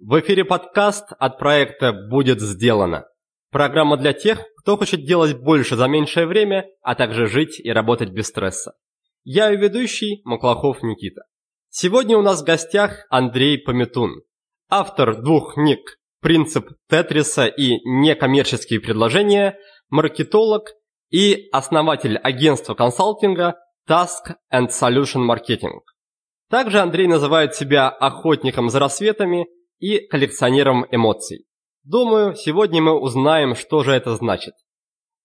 В эфире подкаст от проекта «Будет сделано». Программа для тех, кто хочет делать больше за меньшее время, а также жить и работать без стресса. Я и ведущий Маклахов Никита. Сегодня у нас в гостях Андрей Пометун, автор двух книг «Принцип Тетриса» и «Некоммерческие предложения», маркетолог и основатель агентства консалтинга Task and Solution Marketing. Также Андрей называет себя охотником за рассветами и коллекционером эмоций. Думаю, сегодня мы узнаем, что же это значит.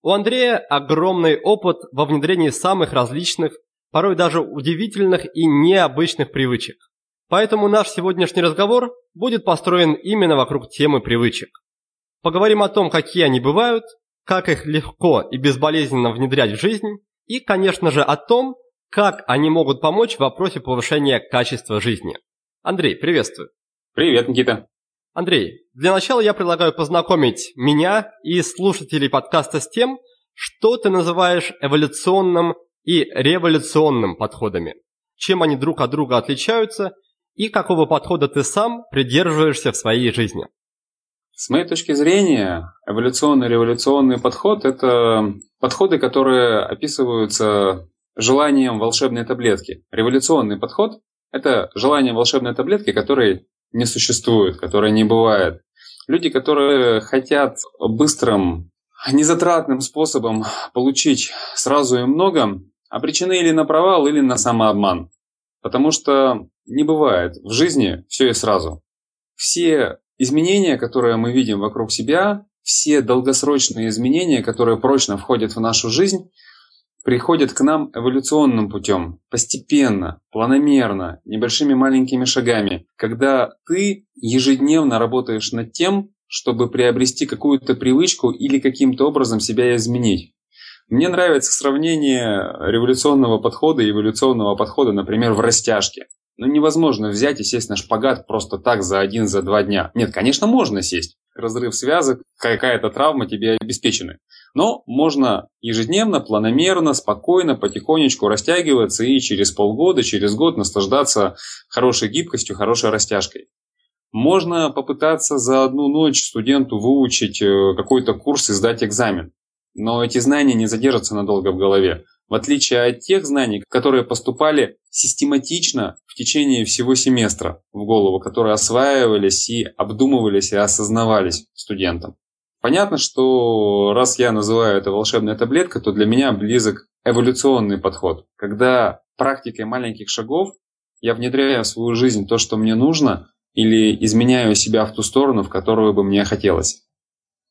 У Андрея огромный опыт во внедрении самых различных, порой даже удивительных и необычных привычек. Поэтому наш сегодняшний разговор будет построен именно вокруг темы привычек. Поговорим о том, какие они бывают, как их легко и безболезненно внедрять в жизнь, и, конечно же, о том, как они могут помочь в вопросе повышения качества жизни. Андрей, приветствую. Привет, Никита. Андрей, для начала я предлагаю познакомить меня и слушателей подкаста с тем, что ты называешь эволюционным и революционным подходами, чем они друг от друга отличаются и какого подхода ты сам придерживаешься в своей жизни. С моей точки зрения, эволюционный и революционный подход – это подходы, которые описываются желанием волшебной таблетки. Революционный подход – это желание волшебной таблетки, которой не существует, которой не бывает. Люди, которые хотят быстрым, незатратным способом получить сразу и много, обречены или на провал, или на самообман. Потому что не бывает в жизни все и сразу. Все изменения, которые мы видим вокруг себя, все долгосрочные изменения, которые прочно входят в нашу жизнь, приходят к нам эволюционным путем, постепенно, планомерно, небольшими маленькими шагами, когда ты ежедневно работаешь над тем, чтобы приобрести какую-то привычку или каким-то образом себя изменить. Мне нравится сравнение революционного подхода и эволюционного подхода, например, в растяжке. Ну, невозможно взять и сесть на шпагат просто так за один, за два дня. Нет, конечно, можно сесть. Разрыв связок, какая-то травма тебе обеспечены. Но можно ежедневно, планомерно, спокойно, потихонечку растягиваться и через полгода, через год наслаждаться хорошей гибкостью, хорошей растяжкой. Можно попытаться за одну ночь студенту выучить э, какой-то курс и сдать экзамен. Но эти знания не задержатся надолго в голове. В отличие от тех знаний, которые поступали систематично в течение всего семестра в голову, которые осваивались и обдумывались и осознавались студентам. Понятно, что раз я называю это волшебная таблетка, то для меня близок эволюционный подход, когда практикой маленьких шагов я внедряю в свою жизнь то, что мне нужно, или изменяю себя в ту сторону, в которую бы мне хотелось.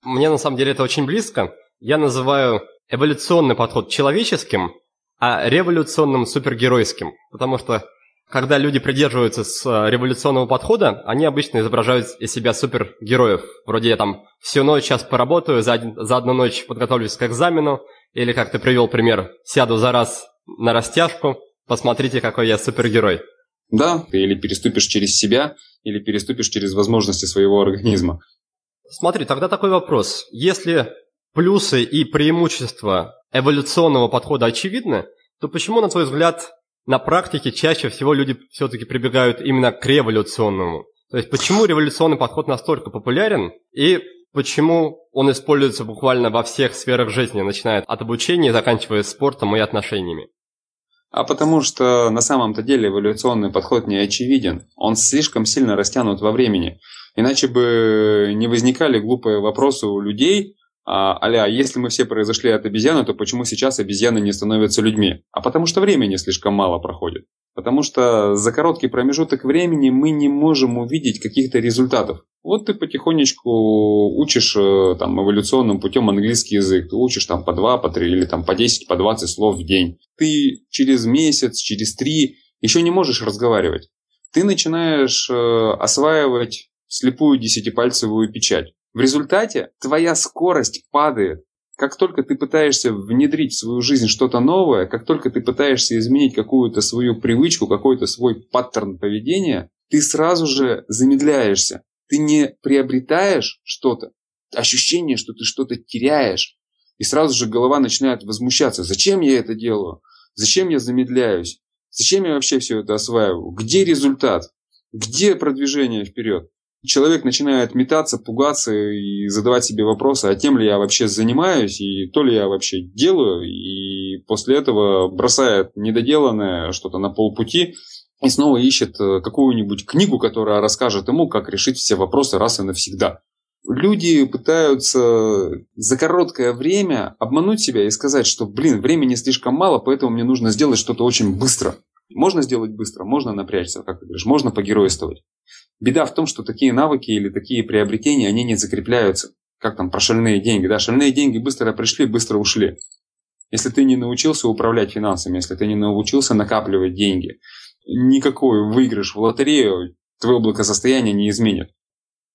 Мне на самом деле это очень близко. Я называю эволюционный подход человеческим, а революционным супергеройским, потому что когда люди придерживаются с э, революционного подхода, они обычно изображают из себя супергероев. Вроде я там всю ночь сейчас поработаю, за, один, за одну ночь подготовлюсь к экзамену, или, как ты привел пример, сяду за раз на растяжку, посмотрите, какой я супергерой. Да, ты или переступишь через себя, или переступишь через возможности своего организма. Смотри, тогда такой вопрос. Если плюсы и преимущества эволюционного подхода очевидны, то почему, на твой взгляд, на практике чаще всего люди все-таки прибегают именно к революционному. То есть почему революционный подход настолько популярен и почему он используется буквально во всех сферах жизни, начиная от обучения заканчивая спортом и отношениями? А потому что на самом-то деле эволюционный подход не очевиден. Он слишком сильно растянут во времени. Иначе бы не возникали глупые вопросы у людей, а, если мы все произошли от обезьяны, то почему сейчас обезьяны не становятся людьми? А потому что времени слишком мало проходит. Потому что за короткий промежуток времени мы не можем увидеть каких-то результатов. Вот ты потихонечку учишь э, там, эволюционным путем английский язык. Ты учишь там по 2, по 3 или там по 10, по 20 слов в день. Ты через месяц, через 3 еще не можешь разговаривать. Ты начинаешь э, осваивать слепую десятипальцевую печать. В результате твоя скорость падает. Как только ты пытаешься внедрить в свою жизнь что-то новое, как только ты пытаешься изменить какую-то свою привычку, какой-то свой паттерн поведения, ты сразу же замедляешься. Ты не приобретаешь что-то, ощущение, что ты что-то теряешь. И сразу же голова начинает возмущаться. Зачем я это делаю? Зачем я замедляюсь? Зачем я вообще все это осваиваю? Где результат? Где продвижение вперед? Человек начинает метаться, пугаться и задавать себе вопросы, а тем ли я вообще занимаюсь, и то ли я вообще делаю, и после этого бросает недоделанное что-то на полпути и снова ищет э, какую-нибудь книгу, которая расскажет ему, как решить все вопросы раз и навсегда. Люди пытаются за короткое время обмануть себя и сказать, что, блин, времени слишком мало, поэтому мне нужно сделать что-то очень быстро. Можно сделать быстро, можно напрячься, как ты говоришь, можно погеройствовать. Беда в том, что такие навыки или такие приобретения, они не закрепляются. Как там про шальные деньги, да? Шальные деньги быстро пришли, быстро ушли. Если ты не научился управлять финансами, если ты не научился накапливать деньги, никакой выигрыш в лотерею твое благосостояние не изменит.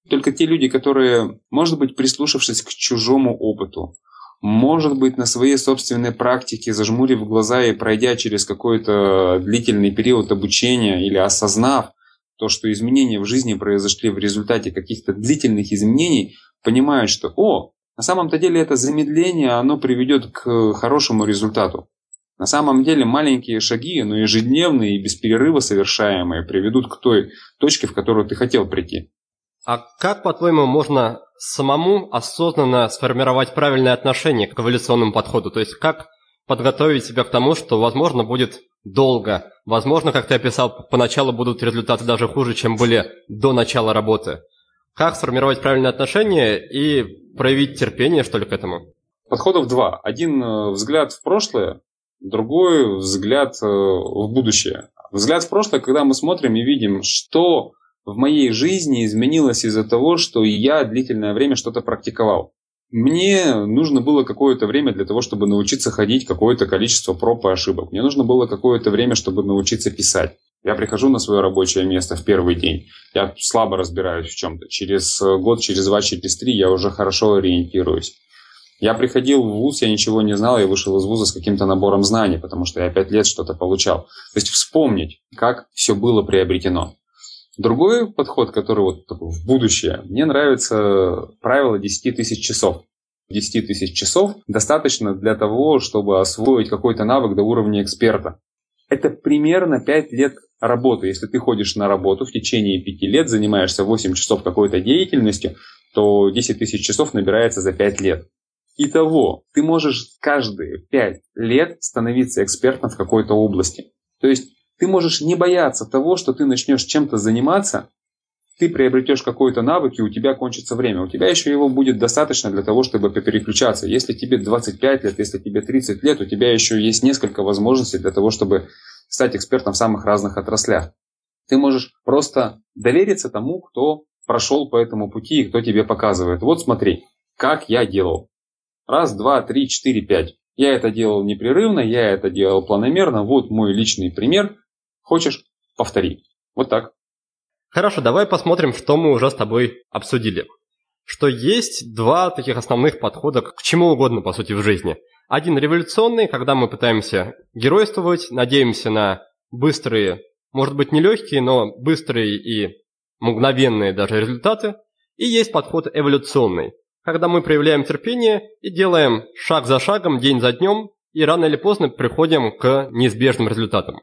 Только те люди, которые, может быть, прислушавшись к чужому опыту, может быть, на своей собственной практике, зажмурив глаза и пройдя через какой-то длительный период обучения или осознав то, что изменения в жизни произошли в результате каких-то длительных изменений, понимают, что, о, на самом-то деле это замедление, оно приведет к хорошему результату. На самом деле маленькие шаги, но ежедневные и без перерыва совершаемые, приведут к той точке, в которую ты хотел прийти. А как, по-твоему, можно самому осознанно сформировать правильное отношение к эволюционному подходу? То есть как подготовить себя к тому, что, возможно, будет долго. Возможно, как ты описал, поначалу будут результаты даже хуже, чем были до начала работы. Как сформировать правильное отношение и проявить терпение, что ли, к этому? Подходов два. Один э, взгляд в прошлое, другой взгляд э, в будущее. Взгляд в прошлое, когда мы смотрим и видим, что в моей жизни изменилось из-за того, что я длительное время что-то практиковал. Мне нужно было какое-то время для того, чтобы научиться ходить какое-то количество проб и ошибок. Мне нужно было какое-то время, чтобы научиться писать. Я прихожу на свое рабочее место в первый день. Я слабо разбираюсь в чем-то. Через год, через два, через три я уже хорошо ориентируюсь. Я приходил в ВУЗ, я ничего не знал, я вышел из ВУЗа с каким-то набором знаний, потому что я пять лет что-то получал. То есть вспомнить, как все было приобретено. Другой подход, который вот в будущее, мне нравится правило 10 тысяч часов. 10 тысяч часов достаточно для того, чтобы освоить какой-то навык до уровня эксперта. Это примерно 5 лет работы. Если ты ходишь на работу в течение 5 лет, занимаешься 8 часов какой-то деятельностью, то 10 тысяч часов набирается за 5 лет. Итого, ты можешь каждые 5 лет становиться экспертом в какой-то области. То есть ты можешь не бояться того, что ты начнешь чем-то заниматься, ты приобретешь какой-то навык, и у тебя кончится время. У тебя еще его будет достаточно для того, чтобы переключаться. Если тебе 25 лет, если тебе 30 лет, у тебя еще есть несколько возможностей для того, чтобы стать экспертом в самых разных отраслях. Ты можешь просто довериться тому, кто прошел по этому пути и кто тебе показывает. Вот смотри, как я делал. Раз, два, три, четыре, пять. Я это делал непрерывно, я это делал планомерно. Вот мой личный пример. Хочешь? Повтори. Вот так. Хорошо, давай посмотрим, что мы уже с тобой обсудили. Что есть два таких основных подхода к чему угодно, по сути, в жизни. Один революционный, когда мы пытаемся геройствовать, надеемся на быстрые, может быть, не легкие, но быстрые и мгновенные даже результаты. И есть подход эволюционный, когда мы проявляем терпение и делаем шаг за шагом, день за днем, и рано или поздно приходим к неизбежным результатам.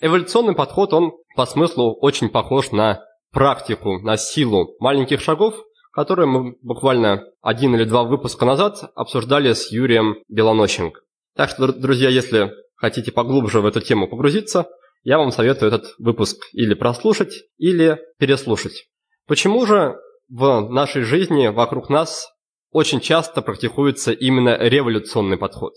Эволюционный подход, он по смыслу очень похож на практику, на силу маленьких шагов, которые мы буквально один или два выпуска назад обсуждали с Юрием Белонощенко. Так что, друзья, если хотите поглубже в эту тему погрузиться, я вам советую этот выпуск или прослушать, или переслушать. Почему же в нашей жизни вокруг нас очень часто практикуется именно революционный подход?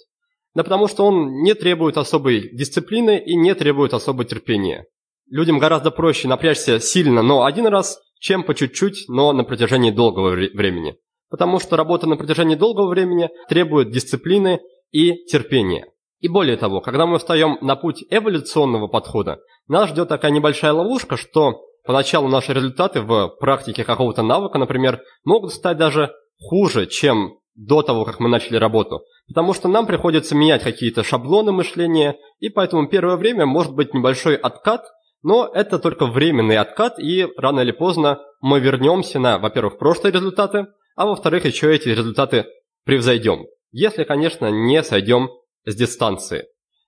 Да потому что он не требует особой дисциплины и не требует особого терпения. Людям гораздо проще напрячься сильно, но один раз, чем по чуть-чуть, но на протяжении долгого времени. Потому что работа на протяжении долгого времени требует дисциплины и терпения. И более того, когда мы встаем на путь эволюционного подхода, нас ждет такая небольшая ловушка, что поначалу наши результаты в практике какого-то навыка, например, могут стать даже хуже, чем до того, как мы начали работу. Потому что нам приходится менять какие-то шаблоны мышления, и поэтому первое время может быть небольшой откат, но это только временный откат, и рано или поздно мы вернемся на, во-первых, прошлые результаты, а во-вторых, еще эти результаты превзойдем. Если, конечно, не сойдем с дистанции.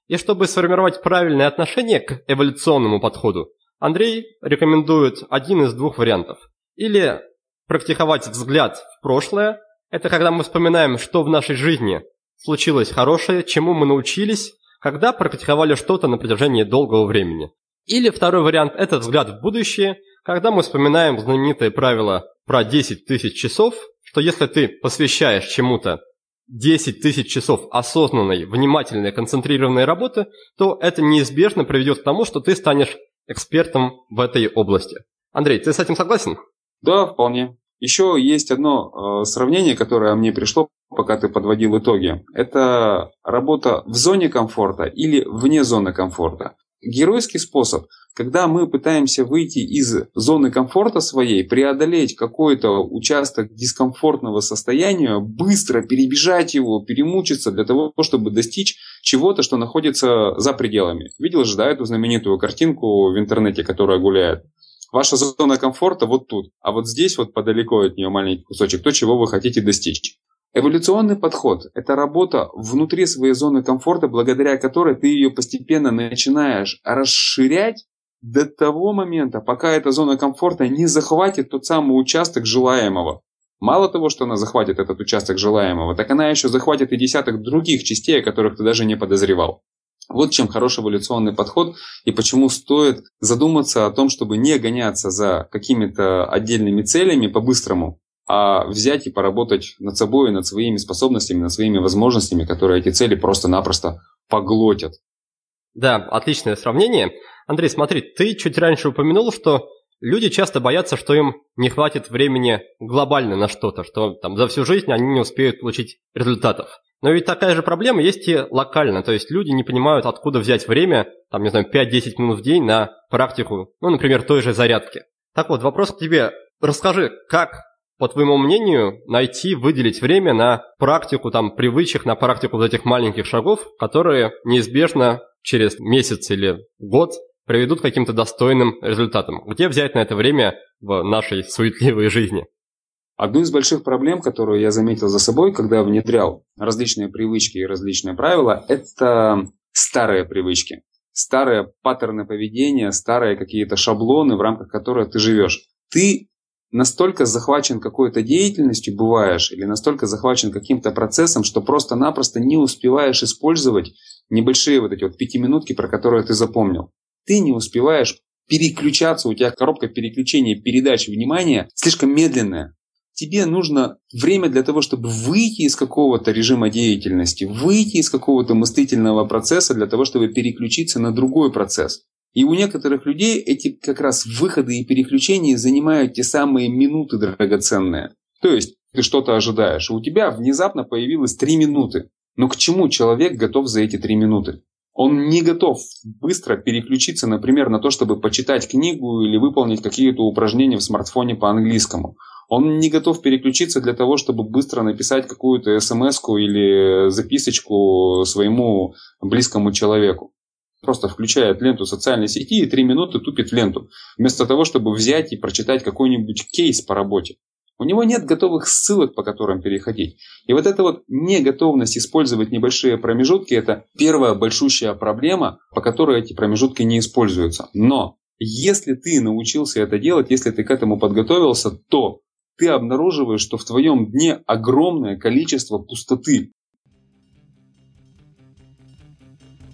И чтобы сформировать правильное отношение к эволюционному подходу, Андрей рекомендует один из двух вариантов. Или практиковать взгляд в прошлое, это когда мы вспоминаем, что в нашей жизни случилось хорошее, чему мы научились, когда практиковали что-то на протяжении долгого времени. Или второй вариант – это взгляд в будущее, когда мы вспоминаем знаменитое правило про 10 тысяч часов, что если ты посвящаешь чему-то 10 тысяч часов осознанной, внимательной, концентрированной работы, то это неизбежно приведет к тому, что ты станешь экспертом в этой области. Андрей, ты с этим согласен? Да, вполне. Еще есть одно э, сравнение, которое мне пришло, пока ты подводил итоги. Это работа в зоне комфорта или вне зоны комфорта. Геройский способ, когда мы пытаемся выйти из зоны комфорта своей, преодолеть какой-то участок дискомфортного состояния, быстро перебежать его, перемучиться для того, чтобы достичь чего-то, что находится за пределами. Видел же, да, эту знаменитую картинку в интернете, которая гуляет? Ваша зона комфорта вот тут, а вот здесь вот подалеко от нее маленький кусочек, то, чего вы хотите достичь. Эволюционный подход – это работа внутри своей зоны комфорта, благодаря которой ты ее постепенно начинаешь расширять до того момента, пока эта зона комфорта не захватит тот самый участок желаемого. Мало того, что она захватит этот участок желаемого, так она еще захватит и десяток других частей, о которых ты даже не подозревал. Вот чем хороший эволюционный подход и почему стоит задуматься о том, чтобы не гоняться за какими-то отдельными целями по-быстрому, а взять и поработать над собой, над своими способностями, над своими возможностями, которые эти цели просто-напросто поглотят. Да, отличное сравнение. Андрей, смотри, ты чуть раньше упомянул, что люди часто боятся, что им не хватит времени глобально на что-то, что там за всю жизнь они не успеют получить результатов. Но ведь такая же проблема есть и локально, то есть люди не понимают, откуда взять время, там, не знаю, 5-10 минут в день на практику, ну, например, той же зарядки. Так вот, вопрос к тебе. Расскажи, как, по твоему мнению, найти, выделить время на практику, там, привычек, на практику вот этих маленьких шагов, которые неизбежно через месяц или год приведут к каким-то достойным результатам? Где взять на это время в нашей суетливой жизни? Одну из больших проблем, которую я заметил за собой, когда внедрял различные привычки и различные правила, это старые привычки. Старые паттерны поведения, старые какие-то шаблоны, в рамках которых ты живешь. Ты настолько захвачен какой-то деятельностью бываешь или настолько захвачен каким-то процессом, что просто-напросто не успеваешь использовать небольшие вот эти вот пятиминутки, про которые ты запомнил. Ты не успеваешь переключаться, у тебя коробка переключения передачи внимания слишком медленная тебе нужно время для того, чтобы выйти из какого-то режима деятельности, выйти из какого-то мыслительного процесса для того, чтобы переключиться на другой процесс. И у некоторых людей эти как раз выходы и переключения занимают те самые минуты драгоценные. То есть ты что-то ожидаешь, и у тебя внезапно появилось три минуты. Но к чему человек готов за эти три минуты? Он не готов быстро переключиться, например, на то, чтобы почитать книгу или выполнить какие-то упражнения в смартфоне по английскому. Он не готов переключиться для того, чтобы быстро написать какую-то смс или записочку своему близкому человеку. Просто включает ленту социальной сети и три минуты тупит ленту, вместо того, чтобы взять и прочитать какой-нибудь кейс по работе. У него нет готовых ссылок, по которым переходить. И вот эта вот неготовность использовать небольшие промежутки – это первая большущая проблема, по которой эти промежутки не используются. Но если ты научился это делать, если ты к этому подготовился, то ты обнаруживаешь, что в твоем дне огромное количество пустоты.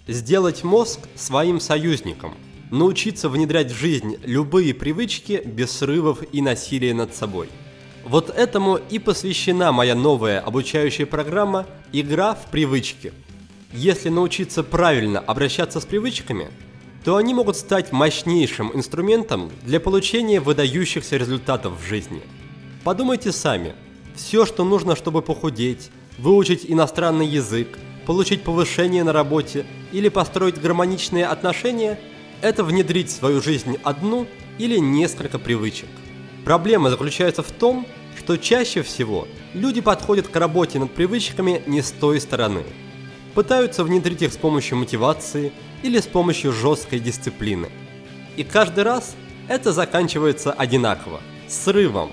Сделать мозг своим союзником. Научиться внедрять в жизнь любые привычки без срывов и насилия над собой. Вот этому и посвящена моя новая обучающая программа «Игра в привычки». Если научиться правильно обращаться с привычками, то они могут стать мощнейшим инструментом для получения выдающихся результатов в жизни – Подумайте сами. Все, что нужно, чтобы похудеть, выучить иностранный язык, получить повышение на работе или построить гармоничные отношения, это внедрить в свою жизнь одну или несколько привычек. Проблема заключается в том, что чаще всего люди подходят к работе над привычками не с той стороны. Пытаются внедрить их с помощью мотивации или с помощью жесткой дисциплины. И каждый раз это заканчивается одинаково – срывом.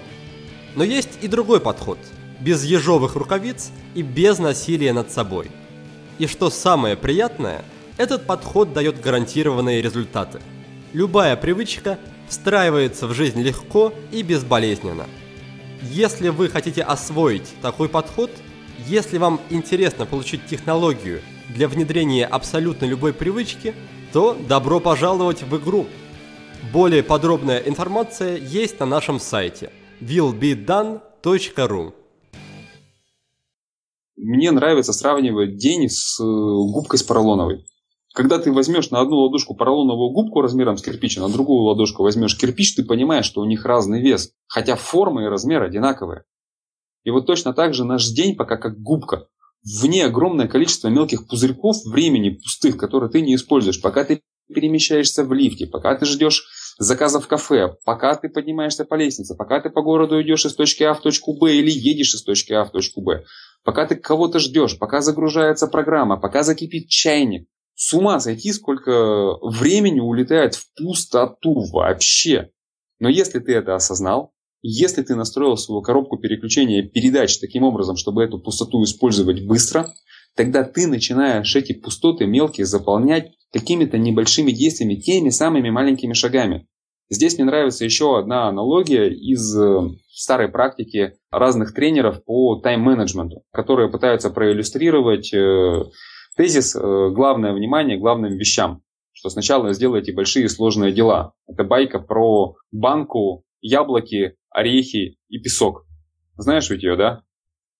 Но есть и другой подход – без ежовых рукавиц и без насилия над собой. И что самое приятное, этот подход дает гарантированные результаты. Любая привычка встраивается в жизнь легко и безболезненно. Если вы хотите освоить такой подход, если вам интересно получить технологию для внедрения абсолютно любой привычки, то добро пожаловать в игру. Более подробная информация есть на нашем сайте willbedone.ru Мне нравится сравнивать день с э, губкой с поролоновой. Когда ты возьмешь на одну ладошку поролоновую губку размером с кирпич, а на другую ладошку возьмешь кирпич, ты понимаешь, что у них разный вес, хотя форма и размер одинаковые. И вот точно так же наш день пока как губка. В ней огромное количество мелких пузырьков времени пустых, которые ты не используешь. Пока ты перемещаешься в лифте, пока ты ждешь заказа в кафе, пока ты поднимаешься по лестнице, пока ты по городу идешь из точки А в точку Б или едешь из точки А в точку Б, пока ты кого-то ждешь, пока загружается программа, пока закипит чайник, с ума сойти, сколько времени улетает в пустоту вообще. Но если ты это осознал, если ты настроил свою коробку переключения передач таким образом, чтобы эту пустоту использовать быстро, тогда ты начинаешь эти пустоты мелкие заполнять какими-то небольшими действиями, теми самыми маленькими шагами. Здесь мне нравится еще одна аналогия из э, старой практики разных тренеров по тайм-менеджменту, которые пытаются проиллюстрировать э, Тезис э, «Главное внимание главным вещам», что сначала сделайте большие сложные дела. Это байка про банку, яблоки, орехи и песок. Знаешь ведь ее, да?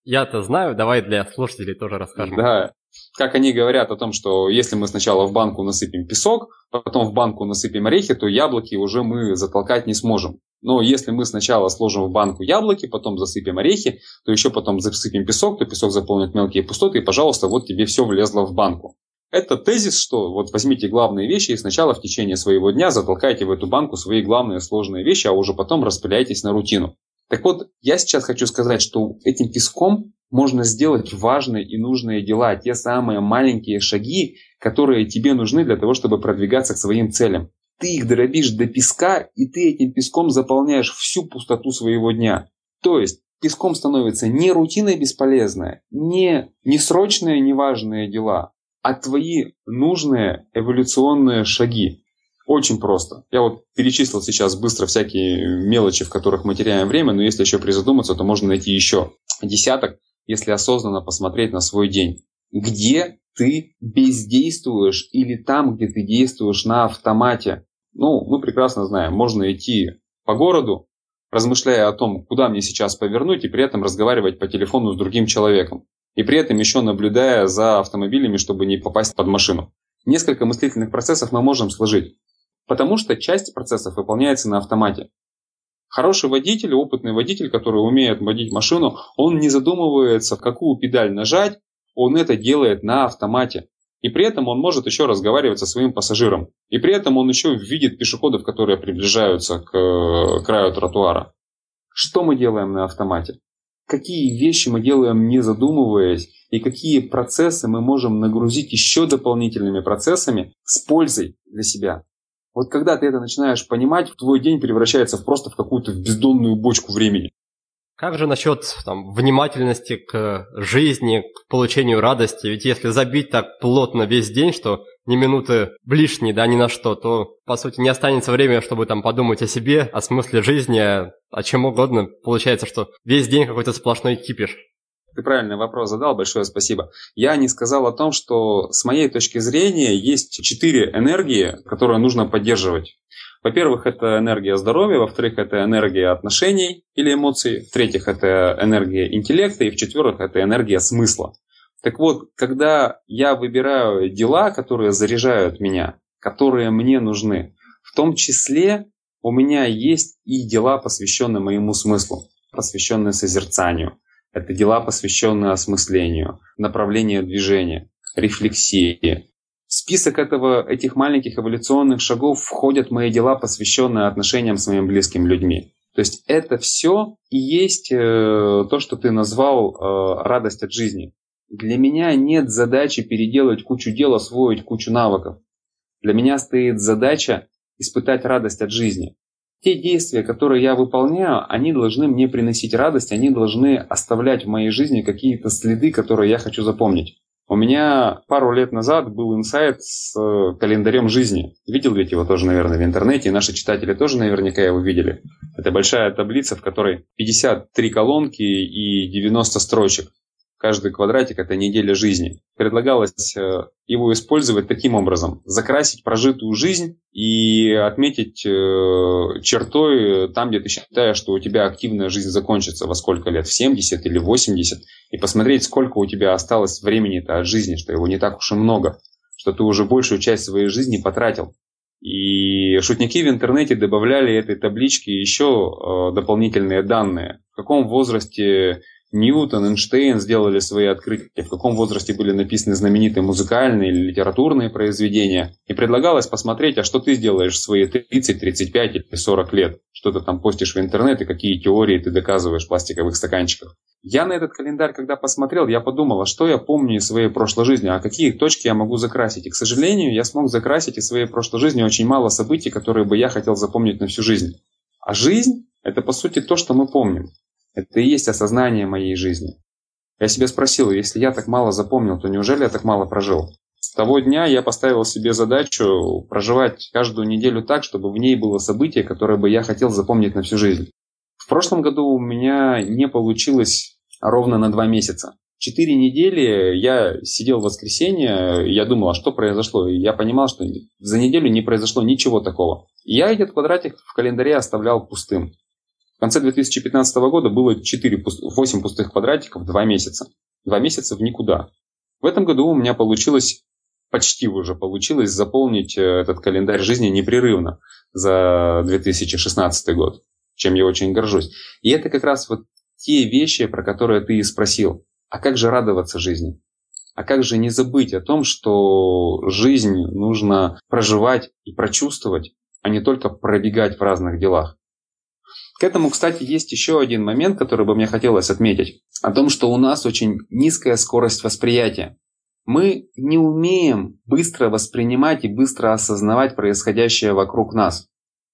Я-то знаю, давай для слушателей тоже расскажем. Да, как они говорят о том, что если мы сначала в банку насыпем песок, потом в банку насыпем орехи, то яблоки уже мы затолкать не сможем. Но если мы сначала сложим в банку яблоки, потом засыпем орехи, то еще потом засыпем песок, то песок заполнит мелкие пустоты, и, пожалуйста, вот тебе все влезло в банку. Это тезис, что вот возьмите главные вещи и сначала в течение своего дня затолкайте в эту банку свои главные сложные вещи, а уже потом распыляйтесь на рутину. Так вот, я сейчас хочу сказать, что этим песком можно сделать важные и нужные дела, те самые маленькие шаги, которые тебе нужны для того, чтобы продвигаться к своим целям ты их дробишь до песка, и ты этим песком заполняешь всю пустоту своего дня. То есть песком становится не рутина бесполезная, не несрочные неважные дела, а твои нужные эволюционные шаги. Очень просто. Я вот перечислил сейчас быстро всякие мелочи, в которых мы теряем время, но если еще призадуматься, то можно найти еще десяток, если осознанно посмотреть на свой день. Где ты бездействуешь или там, где ты действуешь на автомате. Ну, мы прекрасно знаем, можно идти по городу, размышляя о том, куда мне сейчас повернуть, и при этом разговаривать по телефону с другим человеком. И при этом еще наблюдая за автомобилями, чтобы не попасть под машину. Несколько мыслительных процессов мы можем сложить, потому что часть процессов выполняется на автомате. Хороший водитель, опытный водитель, который умеет водить машину, он не задумывается, какую педаль нажать, он это делает на автомате. И при этом он может еще разговаривать со своим пассажиром. И при этом он еще видит пешеходов, которые приближаются к э, краю тротуара. Что мы делаем на автомате? Какие вещи мы делаем не задумываясь? И какие процессы мы можем нагрузить еще дополнительными процессами с пользой для себя? Вот когда ты это начинаешь понимать, твой день превращается просто в какую-то бездонную бочку времени. Как же насчет там, внимательности к жизни, к получению радости? Ведь если забить так плотно весь день, что ни минуты лишние, да, ни на что, то, по сути, не останется времени, чтобы там подумать о себе, о смысле жизни, о чем угодно. Получается, что весь день какой-то сплошной кипиш. Ты правильный вопрос задал, большое спасибо. Я не сказал о том, что с моей точки зрения есть четыре энергии, которые нужно поддерживать. Во-первых, это энергия здоровья, во-вторых, это энергия отношений или эмоций, в-третьих, это энергия интеллекта, и в-четвертых, это энергия смысла. Так вот, когда я выбираю дела, которые заряжают меня, которые мне нужны, в том числе у меня есть и дела, посвященные моему смыслу, посвященные созерцанию. Это дела, посвященные осмыслению, направлению движения, рефлексии, В список этого, этих маленьких эволюционных шагов входят мои дела, посвященные отношениям с моими близкими людьми. То есть это все и есть э, то, что ты назвал э, радость от жизни. Для меня нет задачи переделать кучу дел, освоить кучу навыков. Для меня стоит задача испытать радость от жизни. Те действия, которые я выполняю, они должны мне приносить радость, они должны оставлять в моей жизни какие-то следы, которые я хочу запомнить. У меня пару лет назад был инсайт с э, календарем жизни. Видел ведь его тоже, наверное, в интернете, и наши читатели тоже наверняка его видели. Это большая таблица, в которой 53 колонки и 90 строчек каждый квадратик – это неделя жизни. Предлагалось э, его использовать таким образом. Закрасить прожитую жизнь и отметить э, чертой там, где ты считаешь, что у тебя активная жизнь закончится во сколько лет, в 70 или 80, и посмотреть, сколько у тебя осталось времени-то от жизни, что его не так уж и много, что ты уже большую часть своей жизни потратил. И шутники в интернете добавляли этой табличке еще э, дополнительные данные. В каком возрасте Ньютон, Эйнштейн сделали свои открытия, в каком возрасте были написаны знаменитые музыкальные или литературные произведения. И предлагалось посмотреть, а что ты сделаешь в свои 30, 35 или 40 лет. Что ты там постишь в интернет и какие теории ты доказываешь в пластиковых стаканчиках. Я на этот календарь, когда посмотрел, я подумал, а что я помню из своей прошлой жизни, а какие точки я могу закрасить. И, к сожалению, я смог закрасить из своей прошлой жизни очень мало событий, которые бы я хотел запомнить на всю жизнь. А жизнь – это, по сути, то, что мы помним. Это и есть осознание моей жизни. Я себя спросил, если я так мало запомнил, то неужели я так мало прожил? С того дня я поставил себе задачу проживать каждую неделю так, чтобы в ней было событие, которое бы я хотел запомнить на всю жизнь. В прошлом году у меня не получилось ровно на два месяца. Четыре недели я сидел в воскресенье, я думал, а что произошло? И я понимал, что за неделю не произошло ничего такого. Я этот квадратик в календаре оставлял пустым конце 2015 года было 4, 8 пустых квадратиков 2 месяца. 2 месяца в никуда. В этом году у меня получилось, почти уже получилось заполнить э, этот календарь жизни непрерывно за 2016 год, чем я очень горжусь. И это как раз вот те вещи, про которые ты и спросил. А как же радоваться жизни? А как же не забыть о том, что жизнь нужно проживать и прочувствовать, а не только пробегать в разных делах? К этому, кстати, есть еще один момент, который бы мне хотелось отметить. О том, что у нас очень низкая скорость восприятия. Мы не умеем быстро воспринимать и быстро осознавать происходящее вокруг нас.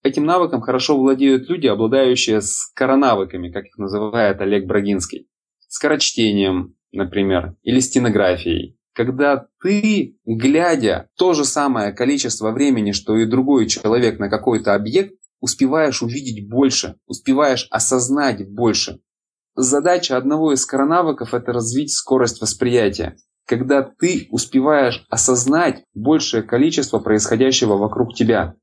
Этим навыком хорошо владеют люди, обладающие скоронавыками, как их называет Олег Брагинский. Скорочтением, например, или стенографией. Когда ты, глядя то же самое количество времени, что и другой человек на какой-то объект, успеваешь увидеть больше, успеваешь осознать больше. Задача одного из коронавыков – это развить скорость восприятия. Когда ты успеваешь осознать большее количество происходящего вокруг тебя.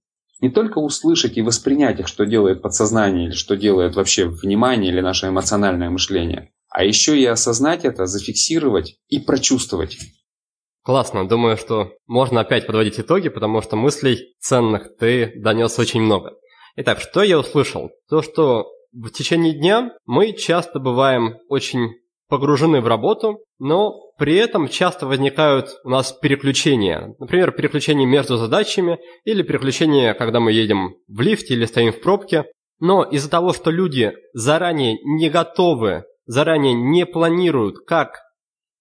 Не только услышать и воспринять их, что делает подсознание, или что делает вообще внимание или наше эмоциональное мышление, а еще и осознать это, зафиксировать и прочувствовать. Классно, думаю, что можно опять подводить итоги, потому что мыслей ценных ты донес очень много. Итак, что я услышал? То, что в течение дня мы часто бываем очень погружены в работу, но при этом часто возникают у нас переключения. Например, переключения между задачами или переключения, когда мы едем в лифте или стоим в пробке. Но из-за того, что люди заранее не готовы, заранее не планируют, как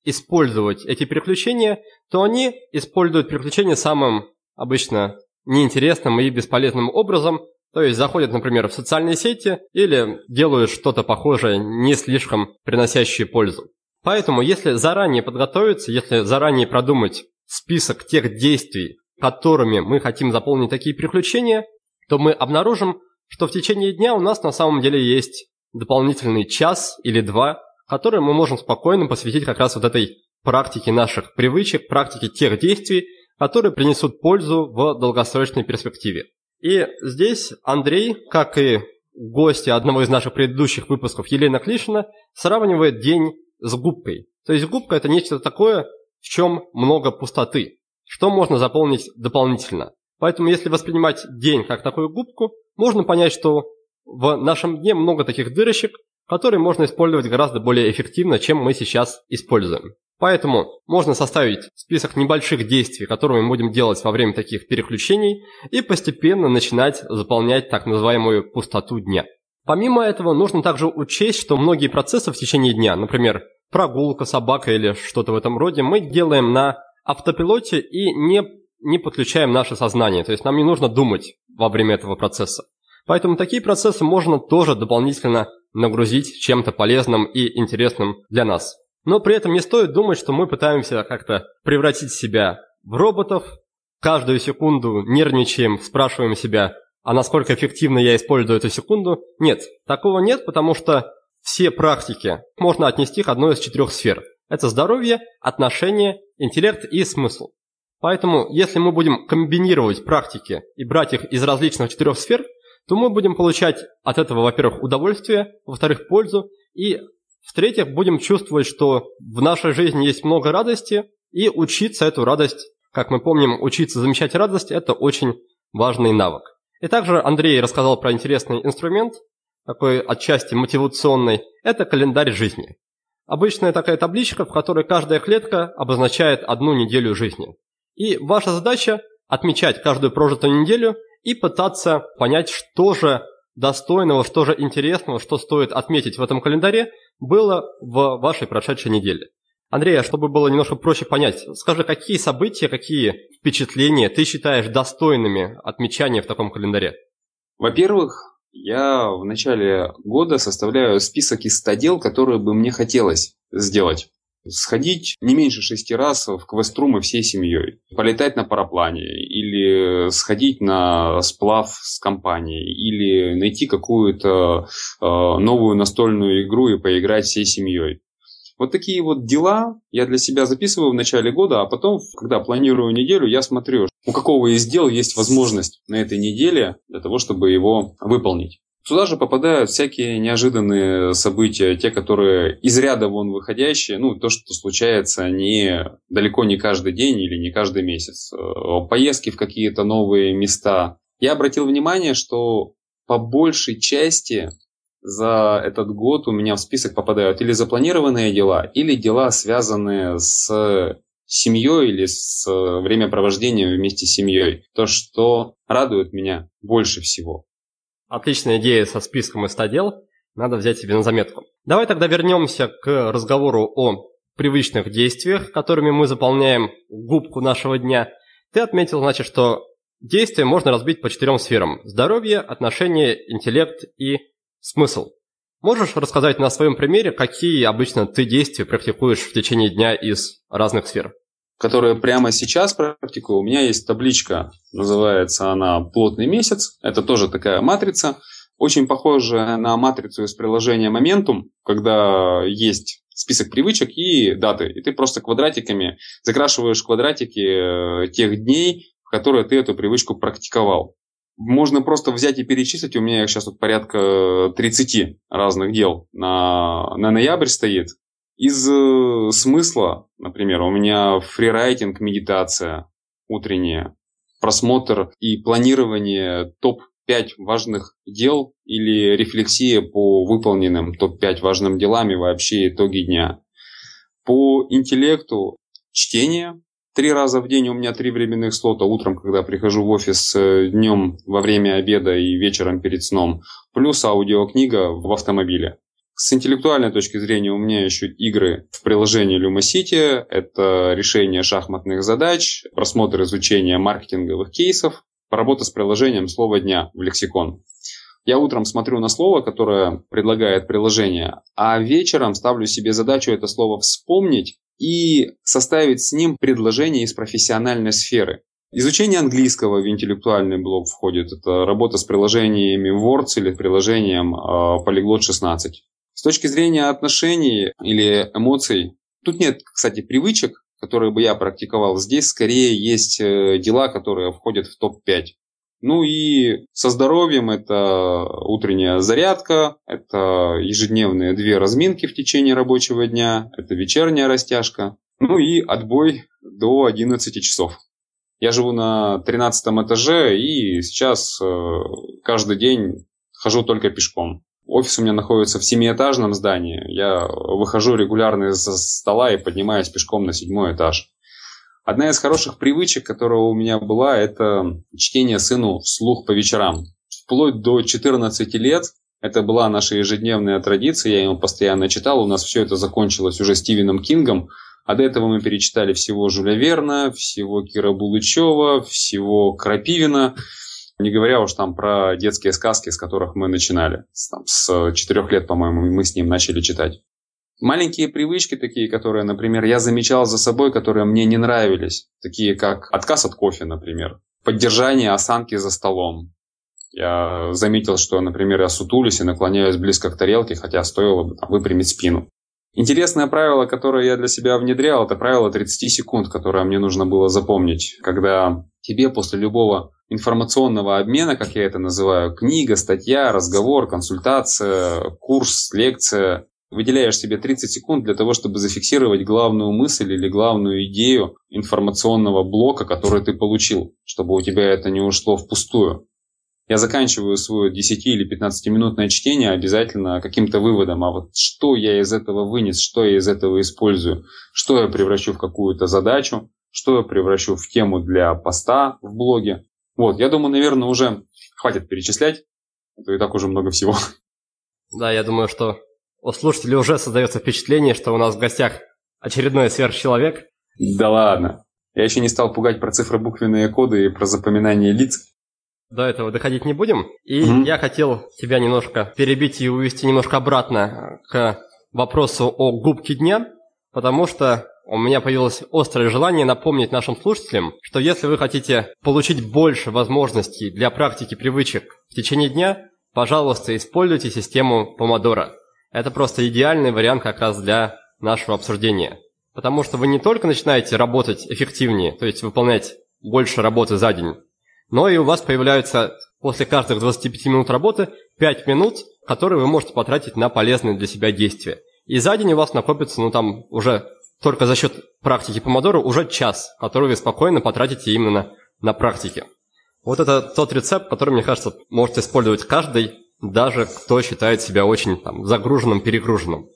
использовать эти переключения, то они используют переключения самым обычно неинтересным и бесполезным образом, то есть заходят, например, в социальные сети или делают что-то похожее, не слишком приносящее пользу. Поэтому, если заранее подготовиться, если заранее продумать список тех действий, которыми мы хотим заполнить такие приключения, то мы обнаружим, что в течение дня у нас на самом деле есть дополнительный час или два, которые мы можем спокойно посвятить как раз вот этой практике наших привычек, практике тех действий, которые принесут пользу в долгосрочной перспективе. И здесь Андрей, как и гости одного из наших предыдущих выпусков Елена Клишина, сравнивает день с губкой. То есть губка – это нечто такое, в чем много пустоты, что можно заполнить дополнительно. Поэтому если воспринимать день как такую губку, можно понять, что в нашем дне много таких дырочек, которые можно использовать гораздо более эффективно, чем мы сейчас используем. Поэтому можно составить список небольших действий, которые мы будем делать во время таких переключений, и постепенно начинать заполнять так называемую пустоту дня. Помимо этого, нужно также учесть, что многие процессы в течение дня, например, прогулка, собака или что-то в этом роде, мы делаем на автопилоте и не, не подключаем наше сознание. То есть нам не нужно думать во время этого процесса. Поэтому такие процессы можно тоже дополнительно нагрузить чем-то полезным и интересным для нас. Но при этом не стоит думать, что мы пытаемся как-то превратить себя в роботов, каждую секунду нервничаем, спрашиваем себя, а насколько эффективно я использую эту секунду. Нет, такого нет, потому что все практики можно отнести к одной из четырех сфер. Это здоровье, отношения, интеллект и смысл. Поэтому, если мы будем комбинировать практики и брать их из различных четырех сфер, то мы будем получать от этого, во-первых, удовольствие, во-вторых, пользу, и в-третьих, будем чувствовать, что в нашей жизни есть много радости, и учиться эту радость, как мы помним, учиться замечать радость – это очень важный навык. И также Андрей рассказал про интересный инструмент, такой отчасти мотивационный, это календарь жизни. Обычная такая табличка, в которой каждая клетка обозначает одну неделю жизни. И ваша задача отмечать каждую прожитую неделю и пытаться понять, что же достойного, что же интересного, что стоит отметить в этом календаре, было в вашей прошедшей неделе. Андрей, а чтобы было немножко проще понять, скажи, какие события, какие впечатления ты считаешь достойными отмечания в таком календаре? Во-первых, я в начале года составляю список из 100 дел, которые бы мне хотелось сделать сходить не меньше шести раз в квеструмы всей семьей, полетать на параплане, или сходить на сплав с компанией, или найти какую-то э, новую настольную игру и поиграть всей семьей. Вот такие вот дела я для себя записываю в начале года, а потом, когда планирую неделю, я смотрю, у какого из дел есть возможность на этой неделе для того, чтобы его выполнить. Сюда же попадают всякие неожиданные события, те, которые из ряда вон выходящие, ну, то, что случается не, далеко не каждый день или не каждый месяц. Э, поездки в какие-то новые места. Я обратил внимание, что по большей части за этот год у меня в список попадают или запланированные дела, или дела, связанные с семьей или с времяпровождением вместе с семьей. То, что радует меня больше всего. Отличная идея со списком из 100 дел. Надо взять себе на заметку. Давай тогда вернемся к разговору о привычных действиях, которыми мы заполняем губку нашего дня. Ты отметил, значит, что действия можно разбить по четырем сферам. Здоровье, отношения, интеллект и смысл. Можешь рассказать на своем примере, какие обычно ты действия практикуешь в течение дня из разных сфер? Которые прямо сейчас практикую. У меня есть табличка, называется она «Плотный месяц». Это тоже такая матрица, очень похожая на матрицу из приложения Momentum, когда есть список привычек и даты. И ты просто квадратиками закрашиваешь квадратики э, тех дней, в которые ты эту привычку практиковал. Можно просто взять и перечислить. У меня их сейчас тут порядка 30 разных дел на, на ноябрь стоит. Из э, смысла, например, у меня фрирайтинг, медитация утренняя, просмотр и планирование топ-5 важных дел или рефлексия по выполненным топ-5 важным делам и вообще итоги дня. По интеллекту чтение. Три раза в день у меня три временных слота. Утром, когда прихожу в офис, э, днем во время обеда и вечером перед сном. Плюс аудиокнига в автомобиле. С интеллектуальной точки зрения у меня еще игры в приложении Lumosity. Это решение шахматных задач, просмотр изучения маркетинговых кейсов, работа с приложением слова дня в лексикон. Я утром смотрю на слово, которое предлагает приложение, а вечером ставлю себе задачу это слово вспомнить и составить с ним предложение из профессиональной сферы. Изучение английского в интеллектуальный блок входит. Это работа с приложениями Words или приложением а, Polyglot 16. С точки зрения отношений или эмоций, тут нет, кстати, привычек, которые бы я практиковал. Здесь скорее есть э, дела, которые входят в топ-5. Ну и со здоровьем это утренняя зарядка, это ежедневные две разминки в течение рабочего дня, это вечерняя растяжка, ну и отбой до 11 часов. Я живу на 13 этаже и сейчас э, каждый день хожу только пешком. Офис у меня находится в семиэтажном здании. Я выхожу регулярно из-за стола и поднимаюсь пешком на седьмой этаж. Одна из хороших привычек, которая у меня была, это чтение сыну вслух по вечерам. Вплоть до 14 лет это была наша ежедневная традиция, я ему постоянно читал. У нас все это закончилось уже Стивеном Кингом, а до этого мы перечитали всего Жюля Верна, всего Кира Булычева, всего Крапивина. Не говоря уж там про детские сказки, с которых мы начинали. Там, с четырех лет, по-моему, мы с ним начали читать. Маленькие привычки такие, которые, например, я замечал за собой, которые мне не нравились. Такие как отказ от кофе, например. Поддержание осанки за столом. Я заметил, что, например, я сутулюсь и наклоняюсь близко к тарелке, хотя стоило бы там, выпрямить спину. Интересное правило, которое я для себя внедрял, это правило 30 секунд, которое мне нужно было запомнить. Когда тебе после любого информационного обмена, как я это называю, книга, статья, разговор, консультация, курс, лекция, выделяешь себе 30 секунд для того, чтобы зафиксировать главную мысль или главную идею информационного блока, который ты получил, чтобы у тебя это не ушло впустую. Я заканчиваю свое 10 или 15-минутное чтение обязательно каким-то выводом, а вот что я из этого вынес, что я из этого использую, что я превращу в какую-то задачу, что я превращу в тему для поста в блоге. Вот, я думаю, наверное, уже хватит перечислять, это и так уже много всего. Да, я думаю, что у слушателей уже создается впечатление, что у нас в гостях очередной сверхчеловек. Да ладно. Я еще не стал пугать про цифробуквенные коды и про запоминание лиц. До этого доходить не будем. И mm-hmm. я хотел тебя немножко перебить и увести немножко обратно к вопросу о губке дня, потому что у меня появилось острое желание напомнить нашим слушателям, что если вы хотите получить больше возможностей для практики привычек в течение дня, пожалуйста, используйте систему Помодора. Это просто идеальный вариант как раз для нашего обсуждения. Потому что вы не только начинаете работать эффективнее, то есть выполнять больше работы за день, но и у вас появляются после каждых 25 минут работы 5 минут, которые вы можете потратить на полезные для себя действия. И за день у вас накопится, ну там уже только за счет практики помодоро уже час, который вы спокойно потратите именно на практике. Вот это тот рецепт, который, мне кажется, может использовать каждый даже кто считает себя очень там, загруженным, перегруженным.